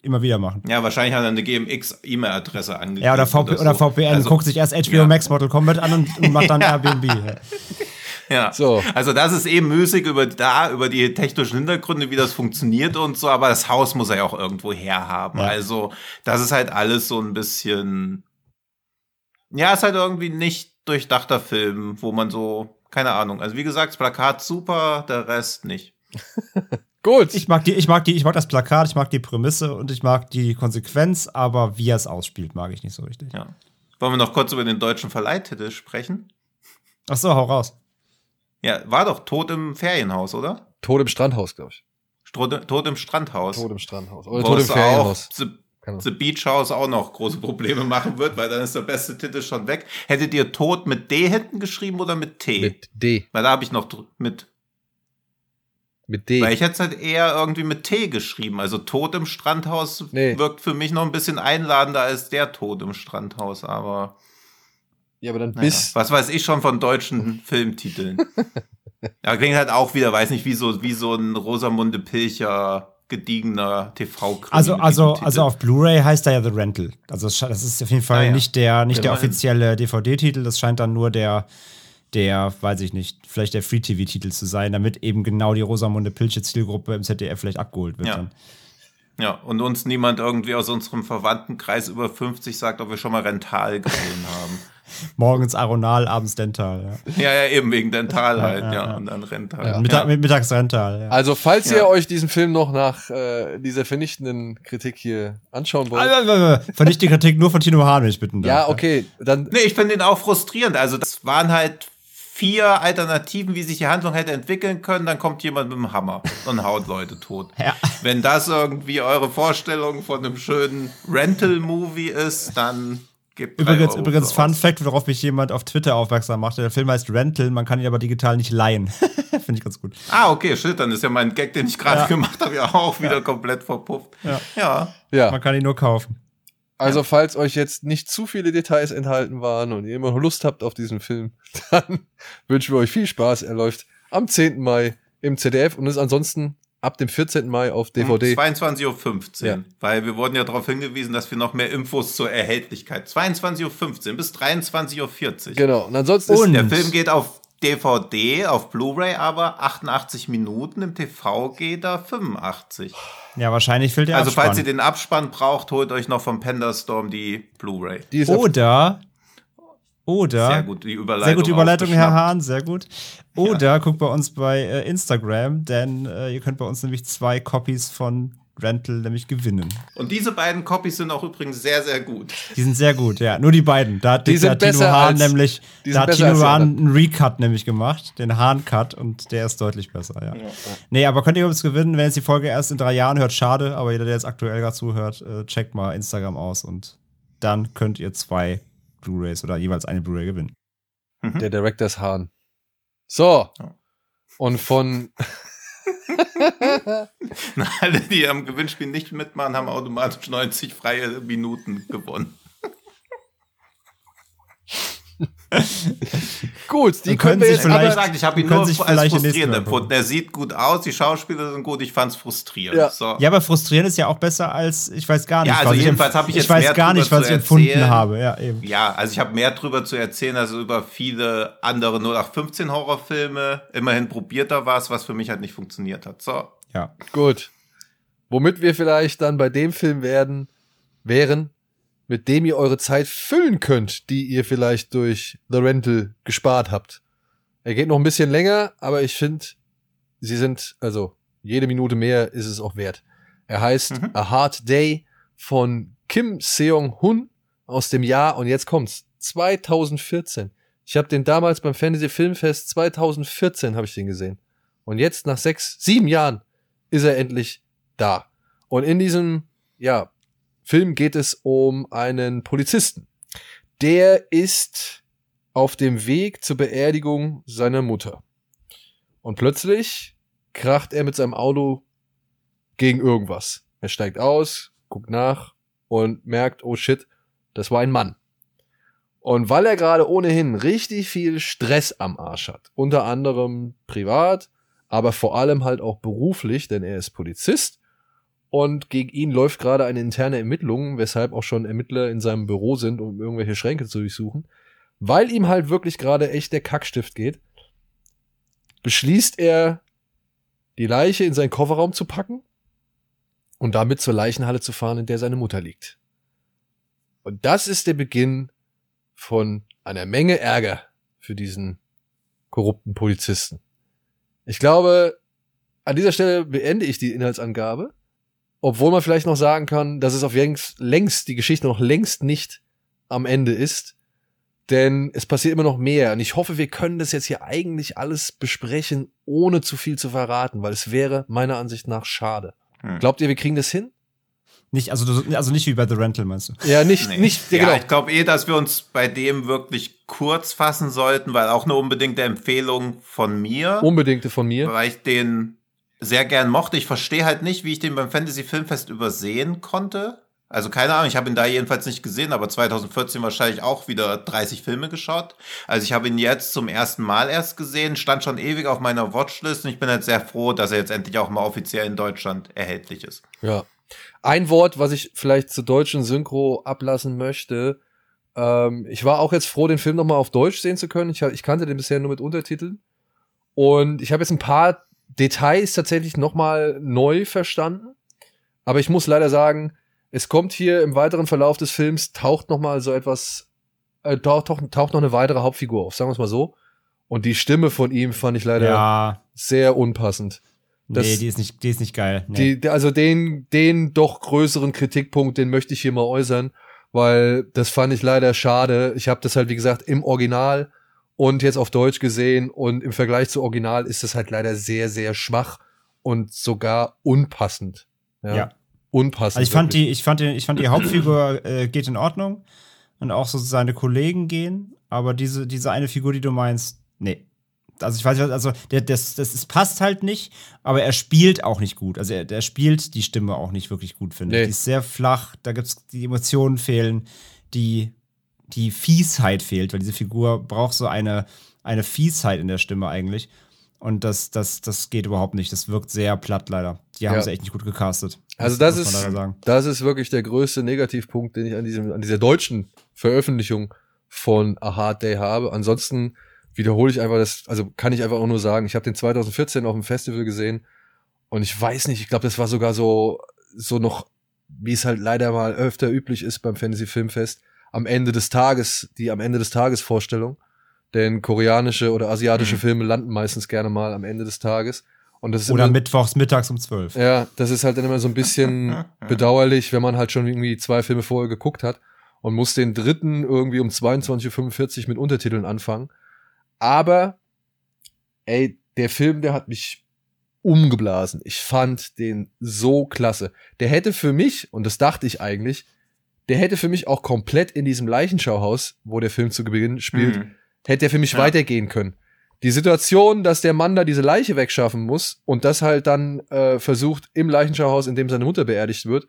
immer wieder machen. Ja, wahrscheinlich hat er eine GMX-E-Mail-Adresse angegeben. Ja, oder, VP, oder VPN, Also, guckt sich erst HBO ja. Max Mortal Kombat an und, und macht dann Airbnb. Ja. So. Also das ist eben müßig über da, über die technischen Hintergründe, wie das funktioniert und so, aber das Haus muss er ja auch irgendwo herhaben. Ja. Also, das ist halt alles so ein bisschen. Ja, ist halt irgendwie nicht durchdachter Film, wo man so, keine Ahnung. Also wie gesagt, das Plakat super, der Rest nicht. Gut. Ich mag die, ich mag die, ich mag das Plakat, ich mag die Prämisse und ich mag die Konsequenz, aber wie er es ausspielt, mag ich nicht so richtig. Ja. Wollen wir noch kurz über den deutschen Verleihtitel sprechen? Ach so, hau raus. Ja, war doch Tod im Ferienhaus, oder? Tod im Strandhaus, glaube ich. Tod, Tod im Strandhaus. Tod im Strandhaus. Oder Wo Tod im es auch Ferienhaus. The, Beach House auch noch große Probleme machen wird, weil dann ist der beste Titel schon weg. Hättet ihr Tod mit D hinten geschrieben oder mit T? Mit D. weil da habe ich noch mit, Mit D. weil ich hätte es halt eher irgendwie mit T geschrieben. Also Tod im Strandhaus Nee. wirkt für mich noch ein bisschen einladender als der Tod im Strandhaus, aber ja, aber dann naja, bis. was weiß ich schon von deutschen Filmtiteln. Ja, klingt halt auch wieder, weiß nicht, wie so, wie so ein Rosamunde Pilcher gediegener tv Also, also, also auf Blu-ray heißt er ja The Rental. Also das ist auf jeden Fall Ah, ja. nicht der, nicht der Immerhin. offizielle DVD-Titel, das scheint dann nur der, der, weiß ich nicht, vielleicht der Free-TV-Titel zu sein, damit eben genau die Rosamunde Pilche Zielgruppe im ZDF vielleicht abgeholt wird. Ja. Dann. Ja, und uns niemand irgendwie aus unserem Verwandtenkreis über 50 sagt, ob wir schon mal Rental gesehen haben. Morgens Aronal, abends Dental. Ja. Ja, ja, eben wegen Dental halt, ja, ja, ja. und dann Rental. Ja. Mittag, mit Mittags Rental. Ja. Also, falls Ja. ihr euch diesen Film noch nach äh, dieser vernichtenden Kritik hier anschauen wollt. Ah, Vernicht die Kritik nur von Tino Hahn, wenn ich bitten darf. ja, okay, dann. Nee, ich finde ihn auch frustrierend. Also, das waren halt vier Alternativen, wie sich die Handlung hätte entwickeln können. Dann kommt jemand mit dem Hammer und haut Leute tot. Ja. Wenn das irgendwie eure Vorstellung von einem schönen Rental-Movie ist, dann gebt Übrigens, Euro übrigens Fun aus. Fact, worauf mich jemand auf Twitter aufmerksam machte. Der Film heißt Rental, man kann ihn aber digital nicht leihen. Finde ich ganz gut. Ah, okay, shit, dann ist ja mein Gag, den ich gerade Ja. gemacht habe, ja auch wieder komplett verpufft. Ja. ja. Ja. Man kann ihn nur kaufen. Also, falls euch jetzt nicht zu viele Details enthalten waren und ihr immer noch Lust habt auf diesen Film, dann wünschen wir euch viel Spaß. Er läuft am 10. Mai im ZDF und ist ansonsten ab dem 14. Mai auf DVD. Um 22.15 Uhr. Ja. Weil wir wurden ja darauf hingewiesen, dass wir noch mehr Infos zur Erhältlichkeit. 22.15 Uhr bis 23.40 Uhr. Genau. Und ansonsten Und- ist, Der Film geht auf DVD, auf Blu-ray aber 88 Minuten, im TV geht er 85. Ja, wahrscheinlich fehlt der also Abspann. falls ihr den Abspann braucht, holt euch noch vom Penderstorm die Blu-ray. die ist auf- Oder, oder, Sehr gut, die Überleitung. sehr gute Überleitung, Herr. Hahn, sehr gut. Oder guckt bei uns bei äh, Instagram, denn äh, ihr könnt bei uns nämlich zwei Copies von Rental nämlich gewinnen. Und diese beiden Copies sind auch übrigens sehr, sehr gut. Die sind sehr gut, ja. Nur die beiden. Da hat, Die da Tino Hahn als- nämlich, die da hat Tino die Hahn einen Recut nämlich gemacht, den Hahn-Cut, und der ist deutlich besser, ja. Nee, aber könnt ihr uns gewinnen, wenn jetzt die Folge erst in drei Jahren hört, schade, aber jeder, der jetzt aktuell gerade zuhört, äh, checkt mal Instagram aus und dann könnt ihr zwei Blu-Rays oder jeweils eine Blu-Ray gewinnen. der Directors Hahn. So. Ja. Und von, Alle, die am Gewinnspiel nicht mitmachen, haben automatisch 90 freie Minuten gewonnen. Gut, die können können wir jetzt aber, gesagt, ich habe ihn nur sich als frustrierend empfunden. Er sieht gut aus, die Schauspieler sind gut, ich fand's frustrierend. Ja. So. Ja, aber frustrierend ist ja auch besser als, ich weiß gar nicht. Ja, also was jedenfalls habe ich jetzt Ich weiß mehr gar nicht, drüber was ich zu empfunden erzählen. habe. Ja, eben. Ja, also ich habe mehr drüber zu erzählen als über viele andere 0815 Horrorfilme. Immerhin probiert da was, was für mich halt nicht funktioniert hat. So. Ja. gut. Womit wir vielleicht dann bei dem Film werden, wären, mit dem ihr eure Zeit füllen könnt, die ihr vielleicht durch The Rental gespart habt. Er geht noch ein bisschen länger, aber ich finde, sie sind, also jede Minute mehr ist es auch wert. Er heißt Mhm. A Hard Day von Kim Seong-hun aus dem Jahr, und jetzt kommt's, 2014. Ich habe den damals beim Fantasy Filmfest 2014 habe ich den gesehen. Und jetzt nach sechs, sieben Jahren ist er endlich da. Und in diesem, ja, Film geht es um einen Polizisten. Der ist auf dem Weg zur Beerdigung seiner Mutter. Und plötzlich kracht er mit seinem Auto gegen irgendwas. Er steigt aus, guckt nach und merkt, oh shit, das war ein Mann. Und weil er gerade ohnehin richtig viel Stress am Arsch hat, unter anderem privat, aber vor allem halt auch beruflich, denn er ist Polizist und gegen ihn läuft gerade eine interne Ermittlung, weshalb auch schon Ermittler in seinem Büro sind, um irgendwelche Schränke zu durchsuchen, weil ihm halt wirklich gerade echt der Kackstift geht, beschließt er, die Leiche in seinen Kofferraum zu packen und damit zur Leichenhalle zu fahren, in der seine Mutter liegt. Und das ist der Beginn von einer Menge Ärger für diesen korrupten Polizisten. Ich glaube, an dieser Stelle beende ich die Inhaltsangabe, obwohl man vielleicht noch sagen kann, dass es auf längst, längst die Geschichte noch längst nicht am Ende ist, denn es passiert immer noch mehr und ich hoffe, wir können das jetzt hier eigentlich alles besprechen, ohne zu viel zu verraten, weil es wäre meiner Ansicht nach schade. Hm. Glaubt ihr, wir kriegen das hin? Nicht, also, also nicht wie bei The Rental, meinst du? Ja, nicht, Nee. nicht, ja, genau. ich glaube eh, dass wir uns bei dem wirklich kurz fassen sollten, weil auch eine unbedingte Empfehlung von mir, Unbedingte von mir. weil ich den sehr gern mochte. Ich verstehe halt nicht, wie ich den beim Fantasy Filmfest übersehen konnte. Also keine Ahnung, ich habe ihn da jedenfalls nicht gesehen, aber 2014 wahrscheinlich auch wieder 30 Filme geschaut. Also ich habe ihn jetzt zum ersten Mal erst gesehen, stand schon ewig auf meiner Watchlist und ich bin halt sehr froh, dass er jetzt endlich auch mal offiziell in Deutschland erhältlich ist. Ja. Ein Wort, was ich vielleicht zur deutschen Synchro ablassen möchte. Ähm, ich war auch jetzt froh, den Film nochmal auf Deutsch sehen zu können. Ich, ich kannte den bisher nur mit Untertiteln. Und ich habe jetzt ein paar Details tatsächlich nochmal neu verstanden. Aber ich muss leider sagen, es kommt hier im weiteren Verlauf des Films, taucht nochmal so etwas, äh, taucht, taucht, taucht noch eine weitere Hauptfigur auf, sagen wir es mal so. Und die Stimme von ihm fand ich leider Ja. sehr unpassend. Das- nee, die ist nicht, die ist nicht geil. Nee. Die- also den, den doch größeren Kritikpunkt, den möchte ich hier mal äußern, weil das fand ich leider schade. Ich habe das halt, wie gesagt, im Original und jetzt auf Deutsch gesehen und im Vergleich zu Original ist das halt leider sehr, sehr schwach und sogar unpassend. Ja. Ja. Unpassend. Also ich fand wirklich. die, ich fand die, ich fand die Hauptfigur äh, geht in Ordnung und auch so seine Kollegen gehen, aber diese, diese eine Figur, die du meinst, nee. Also ich weiß nicht, also der, das, das ist, passt halt nicht, aber er spielt auch nicht gut. Also er, der spielt die Stimme auch nicht wirklich gut, finde Nee. ich. Die ist sehr flach, da gibt's die Emotionen fehlen, die, die Fiesheit fehlt, weil diese Figur braucht so eine, eine Fiesheit in der Stimme eigentlich. Und das, das, das geht überhaupt nicht. Das wirkt sehr platt leider. Die haben Ja. sie echt nicht gut gecastet. Also das ist, das ist wirklich der größte Negativpunkt, den ich an diesem, an dieser deutschen Veröffentlichung von A Hard Day habe. Ansonsten wiederhole ich einfach das, also kann ich einfach auch nur sagen, ich habe den 2014 auf dem Festival gesehen und ich weiß nicht, ich glaube, das war sogar so, so noch, wie es halt leider mal öfter üblich ist beim Fantasy Filmfest, am Ende des Tages, die am Ende des Tages Vorstellung. Denn koreanische oder asiatische Mhm. Filme landen meistens gerne mal am Ende des Tages. Und das ist Oder immer, mittwochs mittags um 12. ja, das ist halt dann immer so ein bisschen bedauerlich, wenn man halt schon irgendwie zwei Filme vorher geguckt hat und muss den dritten irgendwie um 22.45 Uhr mit Untertiteln anfangen. Aber, ey, der Film, der hat mich umgeblasen. Ich fand den so klasse. Der hätte für mich, und das dachte ich eigentlich, der hätte für mich auch komplett in diesem Leichenschauhaus, wo der Film zu Beginn spielt, Hm. hätte er für mich Ja. weitergehen können. Die Situation, dass der Mann da diese Leiche wegschaffen muss und das halt dann äh, versucht im Leichenschauhaus, in dem seine Mutter beerdigt wird,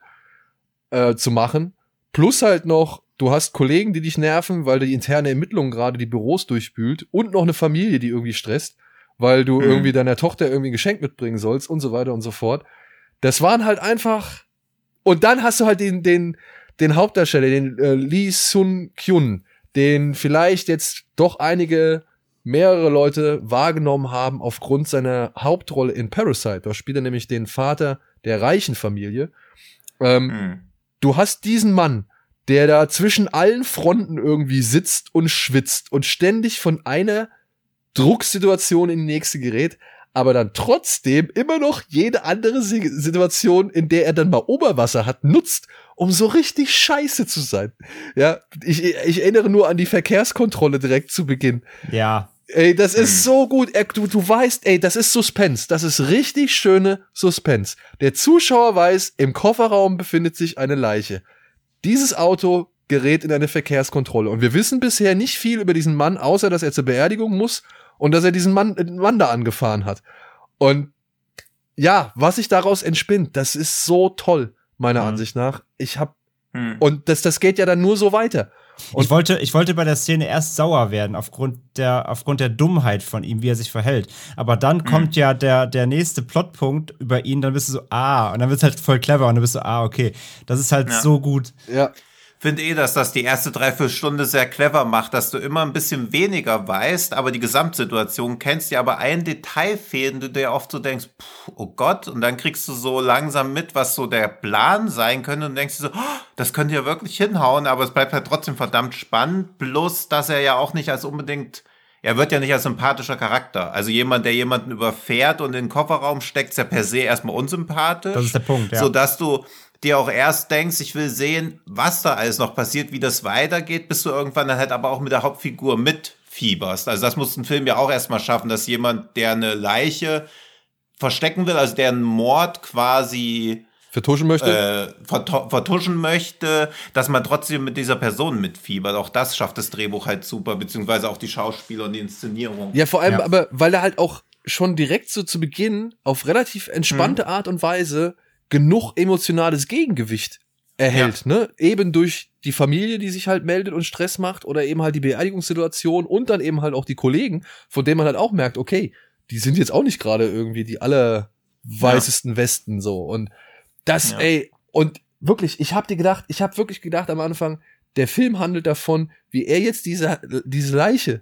äh, zu machen, plus halt noch du hast Kollegen, die dich nerven, weil die interne Ermittlung gerade die Büros durchspült und noch eine Familie, die irgendwie stresst, weil du Mhm. irgendwie deiner Tochter irgendwie ein Geschenk mitbringen sollst und so weiter und so fort. Das waren halt einfach. Und dann hast du halt den, den, den Hauptdarsteller, den äh, Lee Sun Kyun, den vielleicht jetzt doch einige mehrere Leute wahrgenommen haben aufgrund seiner Hauptrolle in Parasite. Da spielt er nämlich den Vater der reichen Familie. Ähm, Hm. du hast diesen Mann, der da zwischen allen Fronten irgendwie sitzt und schwitzt und ständig von einer Drucksituation in die nächste gerät, aber dann trotzdem immer noch jede andere Si- Situation, in der er dann mal Oberwasser hat, nutzt, um so richtig scheiße zu sein. Ja, ich, ich erinnere nur an die Verkehrskontrolle direkt zu Beginn. Ja. Ey, das ist so gut. Du, du weißt, ey, das ist Suspense. Das ist richtig schöne Suspense. Der Zuschauer weiß, im Kofferraum befindet sich eine Leiche. Dieses Auto gerät in eine Verkehrskontrolle. Und wir wissen bisher nicht viel über diesen Mann, außer dass er zur Beerdigung muss und dass er diesen Mann, den Mann da angefahren hat. Und ja, was sich daraus entspinnt, das ist so toll, meiner Mhm. Ansicht nach. Ich hab, Hm. und das, das geht ja dann nur so weiter. Und- ich wollte, ich wollte bei der Szene erst sauer werden aufgrund der, aufgrund der Dummheit von ihm, wie er sich verhält. Aber dann kommt ja der, der nächste Plotpunkt über ihn, dann bist du so, ah, und dann wird's halt voll clever und dann bist du, ah, okay, das ist halt Ja. so gut. Ja, finde eh, dass das die erste Dreiviertelstunde sehr clever macht, dass du immer ein bisschen weniger weißt, aber die Gesamtsituation kennst, dir aber ein Detail fehlt und du dir oft so denkst, pff, oh Gott, und dann kriegst du so langsam mit, was so der Plan sein könnte und denkst dir so, oh, das könnte ja wirklich hinhauen, aber es bleibt halt trotzdem verdammt spannend, plus, dass er ja auch nicht als unbedingt er wird ja nicht als sympathischer Charakter. Also jemand, der jemanden überfährt und in den Kofferraum steckt, ist ja per se erstmal unsympathisch. Das ist der Punkt, ja. So dass du dir auch erst denkst, ich will sehen, was da alles noch passiert, wie das weitergeht, bis du irgendwann dann halt aber auch mit der Hauptfigur mitfieberst. Also das muss ein Film ja auch erstmal schaffen, dass jemand, der eine Leiche verstecken will, also der einen Mord quasi vertuschen möchte. äh, vertu- vertuschen möchte, dass man trotzdem mit dieser Person mitfiebert. Auch das schafft das Drehbuch halt super, beziehungsweise auch die Schauspieler und die Inszenierung. Ja, vor allem Ja. aber, weil er halt auch schon direkt so zu Beginn auf relativ entspannte Mhm. Art und Weise genug emotionales Gegengewicht erhält, ne? Eben durch die Familie, die sich halt meldet und Stress macht oder eben halt die Beerdigungssituation und dann eben halt auch die Kollegen, von denen man halt auch merkt, okay, die sind jetzt auch nicht gerade irgendwie die allerweißesten Westen so und das, Ja. ey, und wirklich, ich hab dir gedacht, ich hab wirklich gedacht am Anfang, der Film handelt davon, wie er jetzt diese, diese Leiche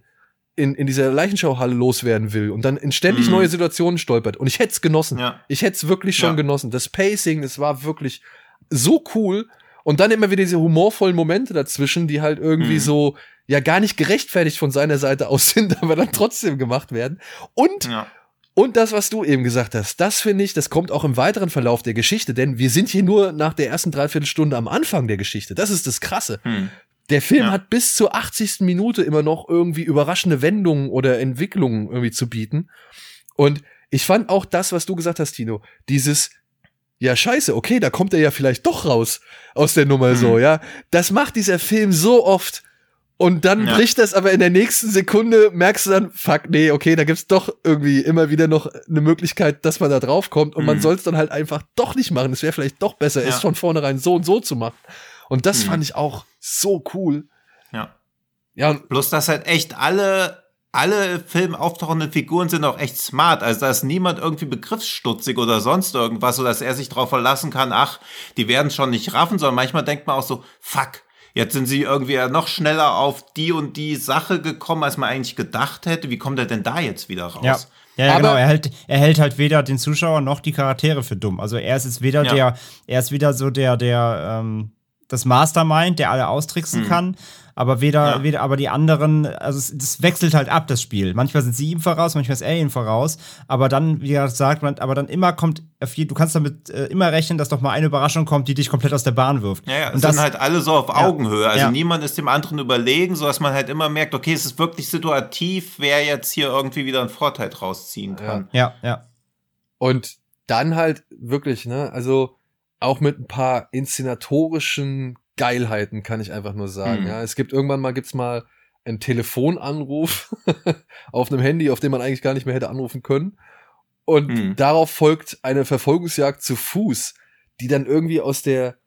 in, in dieser Leichenschauhalle loswerden will und dann in ständig Mhm. neue Situationen stolpert. Und ich hätte es genossen. Ja. Ich hätte es wirklich schon Ja. genossen. Das Pacing, das war wirklich so cool. Und dann immer wieder diese humorvollen Momente dazwischen, die halt irgendwie Mhm. so, ja, gar nicht gerechtfertigt von seiner Seite aus sind, aber dann trotzdem gemacht werden. Und Ja. und das, was du eben gesagt hast, das finde ich, das kommt auch im weiteren Verlauf der Geschichte, denn wir sind hier nur nach der ersten Dreiviertelstunde am Anfang der Geschichte. Das ist das Krasse. Hm. Der Film Ja. hat bis zur 80. Minute immer noch irgendwie überraschende Wendungen oder Entwicklungen irgendwie zu bieten. Und ich fand auch das, was du gesagt hast, Tino, dieses, ja, scheiße, okay, da kommt er ja vielleicht doch raus aus der Nummer Mhm. so, ja. Das macht dieser Film so oft. Und dann Ja. bricht das aber in der nächsten Sekunde, merkst du dann, fuck, nee, okay, da gibt's doch irgendwie immer wieder noch eine Möglichkeit, dass man da drauf kommt und man Mhm. soll es dann halt einfach doch nicht machen. Es wäre vielleicht doch besser, Ja. es von vornherein so und so zu machen. Und das Mhm. fand ich auch so cool. ja. Ja, und Bloß, dass halt echt alle, alle Film auftauchenden Figuren sind auch echt smart. Also da ist niemand irgendwie begriffsstutzig oder sonst irgendwas, sodass er sich darauf verlassen kann, ach, die werden schon nicht raffen, sondern manchmal denkt man auch so, fuck, jetzt sind sie irgendwie ja noch schneller auf die und die Sache gekommen, als man eigentlich gedacht hätte. Wie kommt er denn da jetzt wieder raus? Ja. Ja, ja genau. Er hält, er hält halt weder den Zuschauer noch die Charaktere für dumm. Also er ist jetzt weder Ja. der, er ist weder so der, der, ähm, das Mastermind, der alle austricksen Hm. kann, aber weder, Ja. weder, aber die anderen, also es, das wechselt halt ab, das Spiel. Manchmal sind sie ihm voraus, manchmal ist er ihm voraus, aber dann, wie er sagt, man, aber dann immer kommt, auf je- du kannst damit äh, immer rechnen, dass doch mal eine Überraschung kommt, die dich komplett aus der Bahn wirft. Ja, ja, es Und das, sind halt alle so auf Augenhöhe. Also Ja. niemand ist dem anderen überlegen, so dass man halt immer merkt, okay, es ist wirklich situativ, wer jetzt hier irgendwie wieder einen Vorteil draus ziehen kann. ja, ja. Und dann halt wirklich, ne, also auch mit ein paar inszenatorischen Geilheiten kann ich einfach nur sagen. Mhm. Ja, es gibt irgendwann mal gibt's mal einen Telefonanruf auf einem Handy, auf dem man eigentlich gar nicht mehr hätte anrufen können. Und Mhm. darauf folgt eine Verfolgungsjagd zu Fuß, die dann irgendwie aus der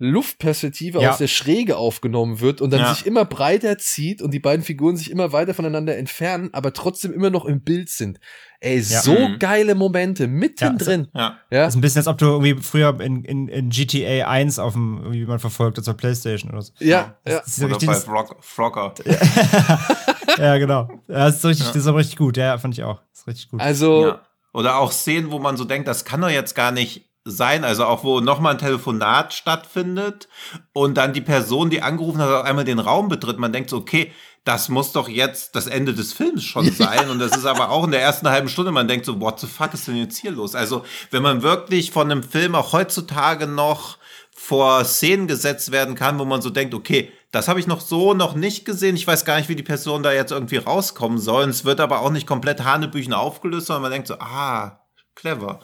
Luftperspektive Ja. aus der Schräge aufgenommen wird und dann Ja. sich immer breiter zieht und die beiden Figuren sich immer weiter voneinander entfernen, aber trotzdem immer noch im Bild sind. Ey, Ja. so Mhm. geile Momente mittendrin. Ja. Ja, Das ist ein bisschen, als ob du irgendwie früher in, in, in GTA 1 auf dem, irgendwie man verfolgt, auf der Playstation oder so. ja, ja. Das ist so Oder richtig, bei das, Frog, Frogger. ja, genau. Das ist, so richtig, das ist aber richtig gut. Ja, fand ich auch. Das ist richtig gut. Also, Ja. Oder auch Szenen, wo man so denkt, das kann doch jetzt gar nicht sein. Also auch, wo nochmal ein Telefonat stattfindet und dann die Person, die angerufen hat, auf einmal den Raum betritt. Man denkt so, okay, das muss doch jetzt das Ende des Films schon sein. Und das ist aber auch in der ersten halben Stunde, man denkt so, what the fuck ist denn jetzt hier los? Also, wenn man wirklich von einem Film auch heutzutage noch vor Szenen gesetzt werden kann, wo man so denkt, okay, das habe ich noch so noch nicht gesehen. Ich weiß gar nicht, wie die Person da jetzt irgendwie rauskommen soll. Und es wird aber auch nicht komplett Hanebüchen aufgelöst, sondern man denkt so, ah, clever.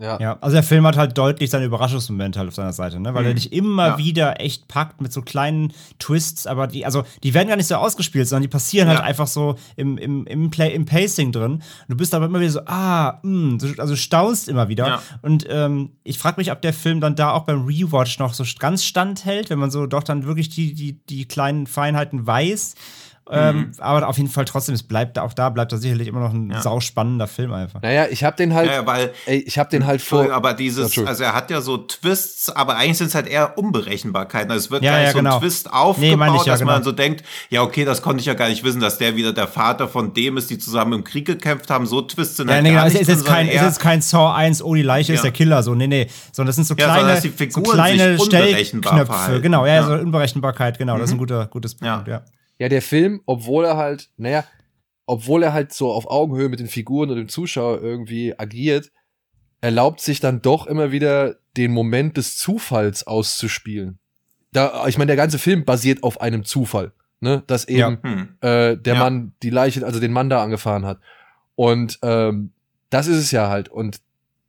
Ja. Ja, also der Film hat halt deutlich seine Überraschungsmomente halt auf seiner Seite, ne? Weil er dich immer Ja. wieder echt packt mit so kleinen Twists, aber die, also die werden gar nicht so ausgespielt, sondern die passieren halt Ja. einfach so im, im, im, Play, im Pacing drin. Du bist aber immer wieder so, ah, mh, du- also staunst immer wieder. Und ähm, ich frage mich, ob der Film dann da auch beim Rewatch noch so ganz standhält, wenn man so doch dann wirklich die, die, die kleinen Feinheiten weiß. Ähm, aber auf jeden Fall trotzdem, es bleibt auch da, bleibt da sicherlich immer noch ein Ja. sauspannender Film einfach. Naja, ich hab den halt, Ja, weil ey, ich hab den halt vor. aber dieses, also er hat ja so Twists, aber eigentlich sind es halt eher Unberechenbarkeiten. Also es wird Ja, gar nicht ja, so genau. ein Twist aufgebaut, Nee, ich ja, dass man genau. so denkt, ja, okay, das konnte ich ja gar nicht wissen, dass der wieder der Vater von dem ist, die zusammen im Krieg gekämpft haben. So Twists sind Ja, halt nee, gar genau, es nicht ist drin, jetzt kein, es ist jetzt kein Saw 1, oh, die Leiche ist Ja. der Killer, so, nee, nee. Sondern das sind so Ja, kleine, dass die so kleine sich unberechenbar Stellknöpfe. verhalten. Genau, ja, Ja. Mhm. so Unberechenbarkeit, genau, das ist ein guter, gutes Ja. Punkt, ja. Ja, der Film, obwohl er halt, naja, obwohl er halt so auf Augenhöhe mit den Figuren und dem Zuschauer irgendwie agiert, erlaubt sich dann doch immer wieder den Moment des Zufalls auszuspielen. Da, ich meine, der ganze Film basiert auf einem Zufall, ne, dass eben Hm. äh, der Ja. Mann die Leiche, also den Mann da angefahren hat. Und ähm, das ist es ja halt. Und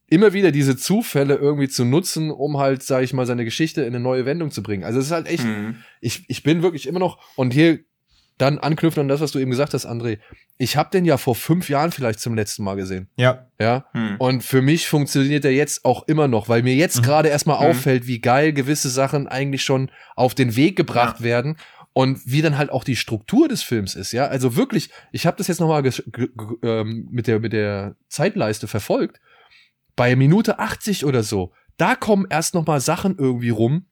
immer wieder diese Zufälle irgendwie zu nutzen, um halt, sage ich mal, seine Geschichte in eine neue Wendung zu bringen. Also es ist halt echt, Hm. ich, ich bin wirklich immer noch, und hier dann anknüpfen an das, was du eben gesagt hast, André. Ich habe den ja vor fünf Jahren vielleicht zum letzten Mal gesehen. Ja, Ja. Hm. Und für mich funktioniert er jetzt auch immer noch, weil mir jetzt Mhm. gerade erstmal Mhm. auffällt, wie geil gewisse Sachen eigentlich schon auf den Weg gebracht werden und wie dann halt auch die Struktur des Films ist, ja. Also wirklich, ich habe das jetzt nochmal ähm, mit, der, mit der Zeitleiste verfolgt. Bei Minute 80 oder so, da kommen erst nochmal Sachen irgendwie rum,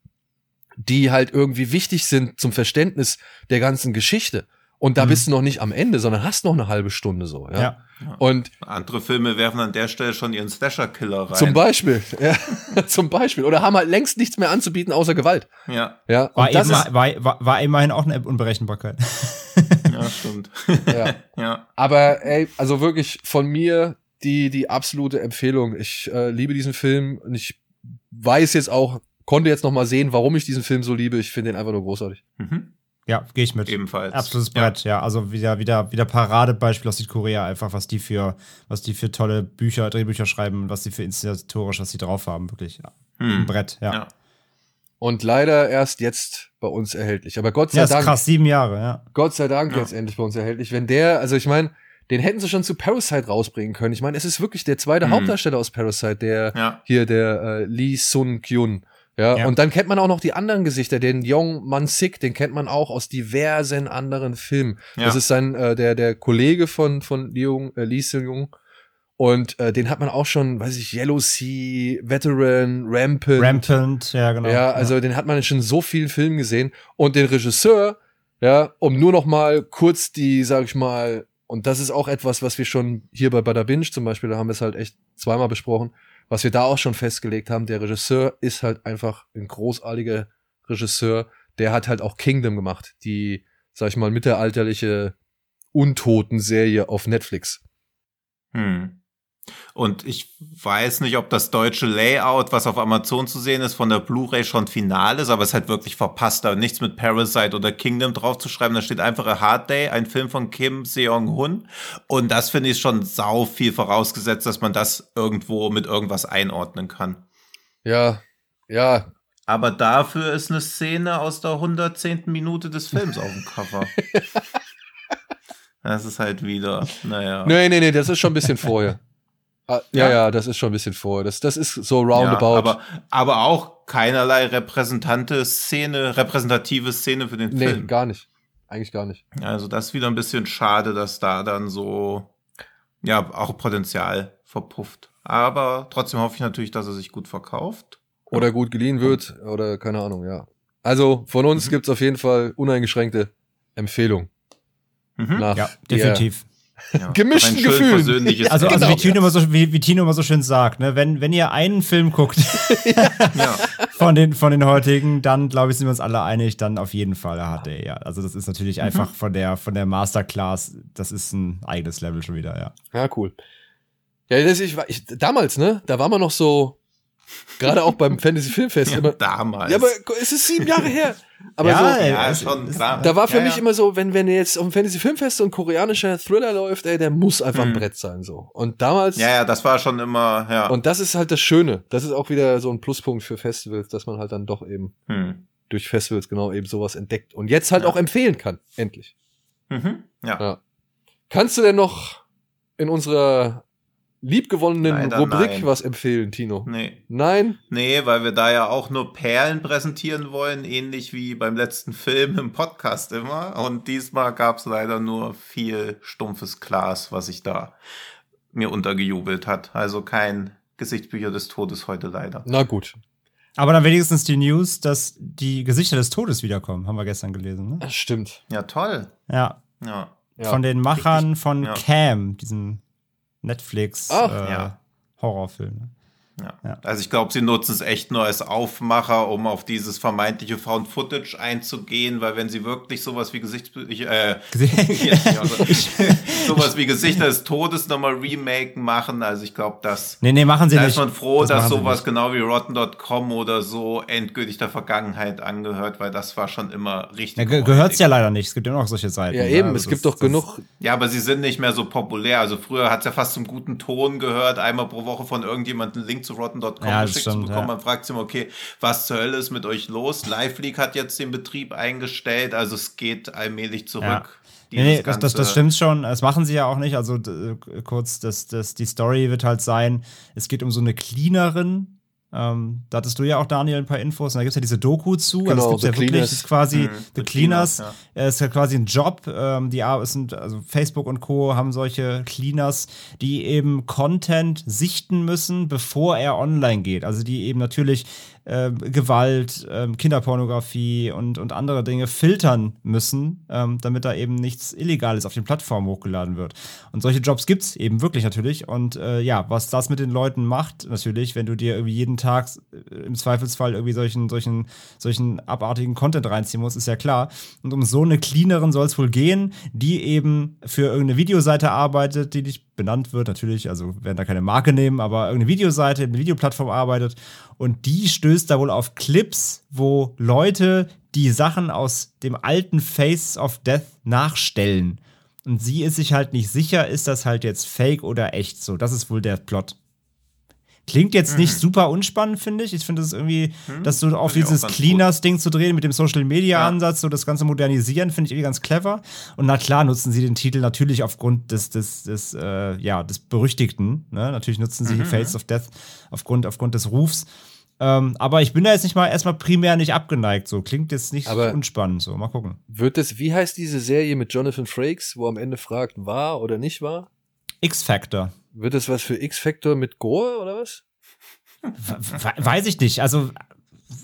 die halt irgendwie wichtig sind zum Verständnis der ganzen Geschichte. Und da Mhm. bist du noch nicht am Ende, sondern hast noch eine halbe Stunde so, ja. ja. Und Andere Filme werfen an der Stelle schon ihren Slasher-Killer rein. zum Beispiel, ja, zum Beispiel. Oder haben halt längst nichts mehr anzubieten außer Gewalt. Ja, Ja, War, und das eben, ist, war, war, war immerhin auch eine Unberechenbarkeit. ja, stimmt. ja. ja. Aber ey, also wirklich von mir die, die absolute Empfehlung. Ich äh, liebe diesen Film und ich weiß jetzt auch, konnte jetzt noch mal sehen, warum ich diesen Film so liebe. Ich finde ihn einfach nur großartig. Mhm. ja, gehe ich mit. Ebenfalls. Absolutes Brett, ja. Also wieder, wieder, wieder Paradebeispiel aus Südkorea, einfach, was die für, was die für tolle Bücher, Drehbücher schreiben, was die für inszenatorisch, was die drauf haben, wirklich. Ja. Ein Hm. Brett, ja. Ja. Und leider erst jetzt bei uns erhältlich. Aber Gott sei Ja, ist Dank, krass, sieben Jahre, ja. Gott sei Dank Ja. jetzt endlich bei uns erhältlich. Wenn der, also ich meine, den hätten sie schon zu Parasite rausbringen können. Ich meine, es ist wirklich der zweite Mhm. Hauptdarsteller aus Parasite, der Ja. hier der äh, Lee Sun Kyun. Ja, Ja. und dann kennt man auch noch die anderen Gesichter, den Yong Man Sik, den kennt man auch aus diversen anderen Filmen. Ja. Das ist sein äh, der der Kollege von von Lee, Jung, äh, Lee Sun Jung und äh, den hat man auch schon, weiß ich, Yellow Sea, Veteran, Rampant. Rampant, ja, genau. Ja, also den hat man in schon so vielen Filmen gesehen und den Regisseur, ja, um nur noch mal kurz die, sag ich mal, und das ist auch etwas, was wir schon hier bei Bada Binge zum Beispiel, da haben wir es halt echt zweimal besprochen, was wir da auch schon festgelegt haben, der Regisseur ist halt einfach ein großartiger Regisseur, der hat halt auch Kingdom gemacht, die, sag ich mal, mittelalterliche Untoten-Serie auf Netflix. Hm. Und ich weiß nicht, ob das deutsche Layout, was auf Amazon zu sehen ist, von der Blu-ray schon final ist, aber es ist halt wirklich verpasst, da nichts mit Parasite oder Kingdom draufzuschreiben. Da steht einfach A Hard Day, ein Film von Kim Seong-hun. Und das finde ich schon sau viel vorausgesetzt, dass man das irgendwo mit irgendwas einordnen kann. Ja, ja, Aber dafür ist eine Szene aus der 110. Minute des Films auf dem Cover. Das ist halt wieder, naja. nee, nee, nee, das ist schon ein bisschen vorher. Ah, ja, Ja? das ist schon ein bisschen vorher. Das, das ist so roundabout. Ja, aber, aber auch keinerlei repräsentante Szene, repräsentative Szene für den Nee, Film. gar nicht. Eigentlich gar nicht. Also das ist wieder ein bisschen schade, dass da dann so, ja, auch Potenzial verpufft. Aber trotzdem hoffe ich natürlich, dass er sich gut verkauft. Oder gut geliehen wird, oder keine Ahnung, ja. Also von uns Mhm. gibt's auf jeden Fall uneingeschränkte Empfehlung. Mhm. Nach Ja, der- definitiv. Ja. Gemischten Gefühlen. persönliches Also, also Genau. wie, Tino immer so, wie, wie Tino immer so schön sagt, ne, wenn, wenn ihr einen Film guckt ja. von den, von den heutigen, dann glaube ich, sind wir uns alle einig, dann auf jeden Fall HD, ja. Also das ist natürlich einfach von der, von der Masterclass, das ist ein eigenes Level schon wieder, ja. Ja, cool. Ja, das, ich, war- ich, damals, ne, da war man noch so, gerade auch beim Fantasy Filmfest, ja, immer, damals. ja, aber es ist sieben Jahre her. Aber Ja, so, ja, schon klar. da war für ja, mich ja. immer so, wenn, wenn jetzt auf dem Fantasy Filmfest so ein koreanischer Thriller läuft, ey, der muss einfach ein Mhm. Brett sein, so. Und damals, Ja, ja, das war schon immer, ja. und das ist halt das Schöne. Das ist auch wieder so ein Pluspunkt für Festivals, dass man halt dann doch eben hm. durch Festivals genau eben sowas entdeckt und jetzt halt Ja. auch empfehlen kann, endlich. Mhm. Ja. Ja. Kannst du denn noch in unserer liebgewonnenen Leider Rubrik nein. was empfehlen, Tino? Nee. Nein? Nee, weil wir da ja auch nur Perlen präsentieren wollen, ähnlich wie beim letzten Film im Podcast immer. Und diesmal gab es leider nur viel stumpfes Glas, was sich da mir untergejubelt hat. Also kein Gesichtsbücher des Todes heute leider. Na gut. Aber dann wenigstens die News, dass die Gesichter des Todes wiederkommen, haben wir gestern gelesen, ne? Das stimmt. Ja, toll. Ja. Ja. Von den Machern von ja. Cam, diesen Netflix Ach, äh, ja. Horrorfilm. Ja. Ja. Also ich glaube, sie nutzen es echt nur als Aufmacher, um auf dieses vermeintliche Found Footage einzugehen, weil wenn sie wirklich sowas wie äh, jetzt nicht, also, sowas wie Gesichter des Todes nochmal Remake machen, also ich glaube, das Nee, nee, machen sie da nicht. ist man froh, Das dass sowas genau wie Rotten.com oder so endgültig der Vergangenheit angehört, weil das war schon immer richtig. Ja, ge räudig. gehört's ja leider nicht. Es gibt immer noch solche Seiten. Ja, ne? eben, Also es das- gibt doch das- genug. Ja, aber sie sind nicht mehr so populär. Also früher hat es ja fast zum guten Ton gehört, einmal pro Woche von irgendjemandem einen Link zu Rotten.com Ja, geschickt zu stimmt, bekommen. ja. Man fragt sich immer, okay, was zur Hölle ist mit euch los? LiveLeak hat jetzt den Betrieb eingestellt, also es geht allmählich zurück. Ja. Nee, nee, das, das, das stimmt schon. Das machen sie ja auch nicht. Also d- kurz, das, das, die Story wird halt sein, es geht um so eine Cleanerin. Ähm, da hattest du ja auch, Daniel, ein paar Infos. Und da gibt es ja diese Doku zu. Genau, also es The gibt ja wirklich, Cleaners. das ist quasi Mhm, The Cleaners. Cleaners, Es ist ja quasi ein Job. Ähm, die es sind, also Facebook und Co. haben solche Cleaners, die eben Content sichten müssen, bevor er online geht. Also die eben natürlich ähm, Gewalt, ähm, Kinderpornografie und, und andere Dinge filtern müssen, ähm, damit da eben nichts Illegales auf den Plattformen hochgeladen wird. Und solche Jobs gibt es eben wirklich natürlich. Und äh, ja, was das mit den Leuten macht, natürlich, wenn du dir irgendwie jeden Tag äh, im Zweifelsfall irgendwie solchen, solchen, solchen abartigen Content reinziehen musst, ist ja klar. Und um so eine Cleanerin soll es wohl gehen, die eben für irgendeine Videoseite arbeitet, die nicht benannt wird, natürlich, also werden da keine Marke nehmen, aber irgendeine Videoseite, eine Videoplattform arbeitet und die stößt da wohl auf Clips, wo Leute die Sachen aus dem alten Face of Death nachstellen. Und sie ist sich halt nicht sicher, ist das halt jetzt fake oder echt so. Das ist wohl der Plot. Klingt jetzt nicht super unspannend, finde ich. Ich finde es irgendwie, dass so auf dieses Cleaners-Ding zu drehen mit dem Social-Media-Ansatz, Ja. so das Ganze modernisieren, finde ich irgendwie ganz clever. Und na klar nutzen sie den Titel natürlich aufgrund des, des, des, äh, ja, des Berüchtigten. Ne? Natürlich nutzen sie Face of Death aufgrund, aufgrund des Rufs. Ähm, aber ich bin da jetzt nicht mal erstmal primär nicht abgeneigt. So klingt jetzt nicht Aber- unspannend. So, mal gucken. Wird es, wie heißt diese Serie mit Jonathan Frakes, wo am Ende fragt, war oder nicht war? X-Factor. Wird es was für X-Factor mit Gore oder was? We- Weiß ich nicht. Also,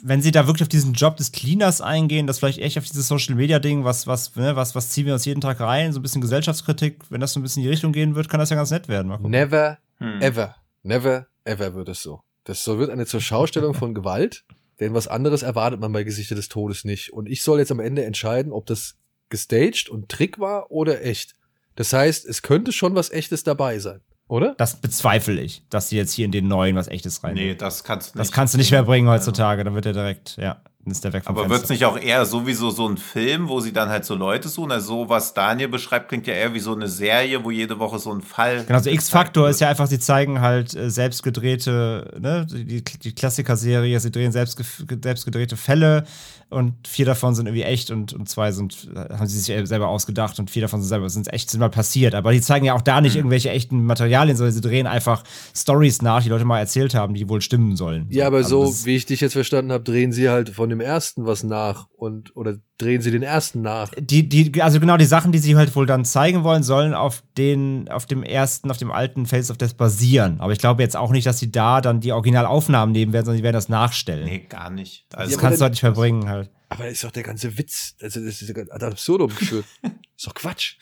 wenn sie da wirklich auf diesen Job des Cleaners eingehen, das vielleicht echt auf dieses Social Media Ding, was, was, ne, was, was ziehen wir uns jeden Tag rein, so ein bisschen Gesellschaftskritik, wenn das so ein bisschen in die Richtung gehen wird, kann das ja ganz nett werden. Never, Hm. ever, never, ever wird es so. Das soll, wird eine Zurschaustellung von Gewalt, denn was anderes erwartet man bei Gesichter des Todes nicht. Und ich soll jetzt am Ende entscheiden, ob das gestaged und Trick war oder echt. Das heißt, es könnte schon was Echtes dabei sein, oder? Das bezweifle ich, dass sie jetzt hier in den neuen was echtes rein. Nee, das kannst du das kannst du nicht mehr bringen heutzutage, dann wird er direkt, ja, Dann ist der weg vom Aber wird es nicht auch eher sowieso so ein Film, wo sie dann halt so Leute suchen? Also so, was Daniel beschreibt, klingt ja eher wie so eine Serie, wo jede Woche so ein Fall. Genau, so X-Faktor ist ja einfach, sie zeigen halt äh, selbstgedrehte, ne, die, die Klassiker-Serie, sie drehen selbst, selbstgedrehte Fälle und vier davon sind irgendwie echt und, und zwei sind, haben sie sich selber ausgedacht und vier davon sind selber, sind echt, sind mal passiert. Aber die zeigen ja auch da nicht mhm. irgendwelche echten Materialien, sondern sie drehen einfach Stories nach, die Leute mal erzählt haben, die wohl stimmen sollen. Ja, aber also so, wie ich dich jetzt verstanden habe, drehen sie halt von dem ersten was nach und oder drehen sie den ersten nach. Die, die, also genau die Sachen, die sie halt wohl dann zeigen wollen, sollen auf den, auf dem ersten, auf dem alten Face of Death basieren. Aber ich glaube jetzt auch nicht, dass sie da dann die Originalaufnahmen nehmen werden, sondern sie werden das nachstellen. Nee, gar nicht. Also das kannst du halt nicht verbringen halt. Aber ist doch der ganze Witz, also das ist ad absurdum geführt. ist doch Quatsch.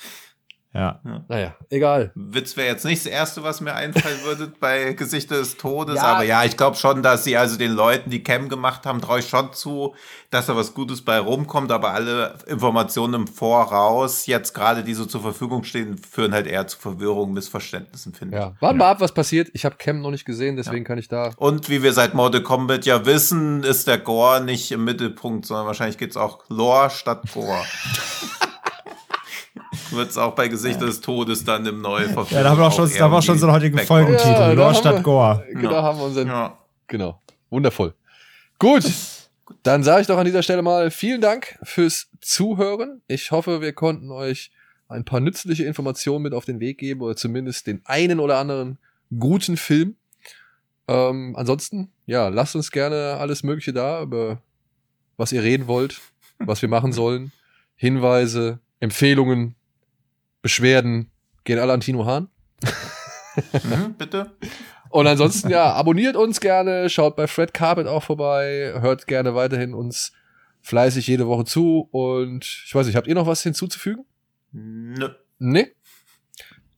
Ja. ja. Naja, egal. Witz wäre jetzt nicht das Erste, was mir einfallen würde bei Gesichter des Todes. Ja. Aber ja, ich glaube schon, dass sie also den Leuten, die Cam gemacht haben, traue ich schon zu, dass da was Gutes bei rumkommt. Aber alle Informationen im Voraus, jetzt gerade die so zur Verfügung stehen, führen halt eher zu Verwirrung, Missverständnissen, finde ja. ich. Warten ja. mal ab, was passiert. Ich habe Cam noch nicht gesehen, deswegen kann ich da. Und wie wir seit Mortal Kombat ja wissen, ist der Gore nicht im Mittelpunkt, sondern wahrscheinlich geht's auch Lore statt Gore. wird es auch bei Gesicht ja. des Todes dann im neuen Verfilmung. Ja, da haben wir auch schon, da haben wir auch schon so einen heutigen Folgentitel. Ja, Lore statt Gore. Genau, ja. haben wir unseren. Ja. Genau. Wundervoll. Gut. Dann sage ich doch an dieser Stelle mal vielen Dank fürs Zuhören. Ich hoffe, wir konnten euch ein paar nützliche Informationen mit auf den Weg geben oder zumindest den einen oder anderen guten Film. Ähm, ansonsten, ja, lasst uns gerne alles Mögliche da, über was ihr reden wollt, was wir machen sollen. Hinweise, Empfehlungen, Beschwerden gehen alle an Tino Hahn. mhm, bitte. Und ansonsten, ja, abonniert uns gerne, schaut bei Fred Carpet auch vorbei, hört gerne weiterhin uns fleißig jede Woche zu. Und ich weiß nicht, habt ihr noch was hinzuzufügen? Nö. Nee?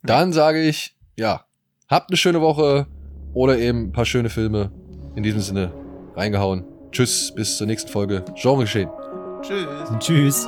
Dann sage ich, ja, habt eine schöne Woche oder eben ein paar schöne Filme. In diesem Sinne, reingehauen. Tschüss, bis zur nächsten Folge. Genre geschehen. Tschüss. Tschüss.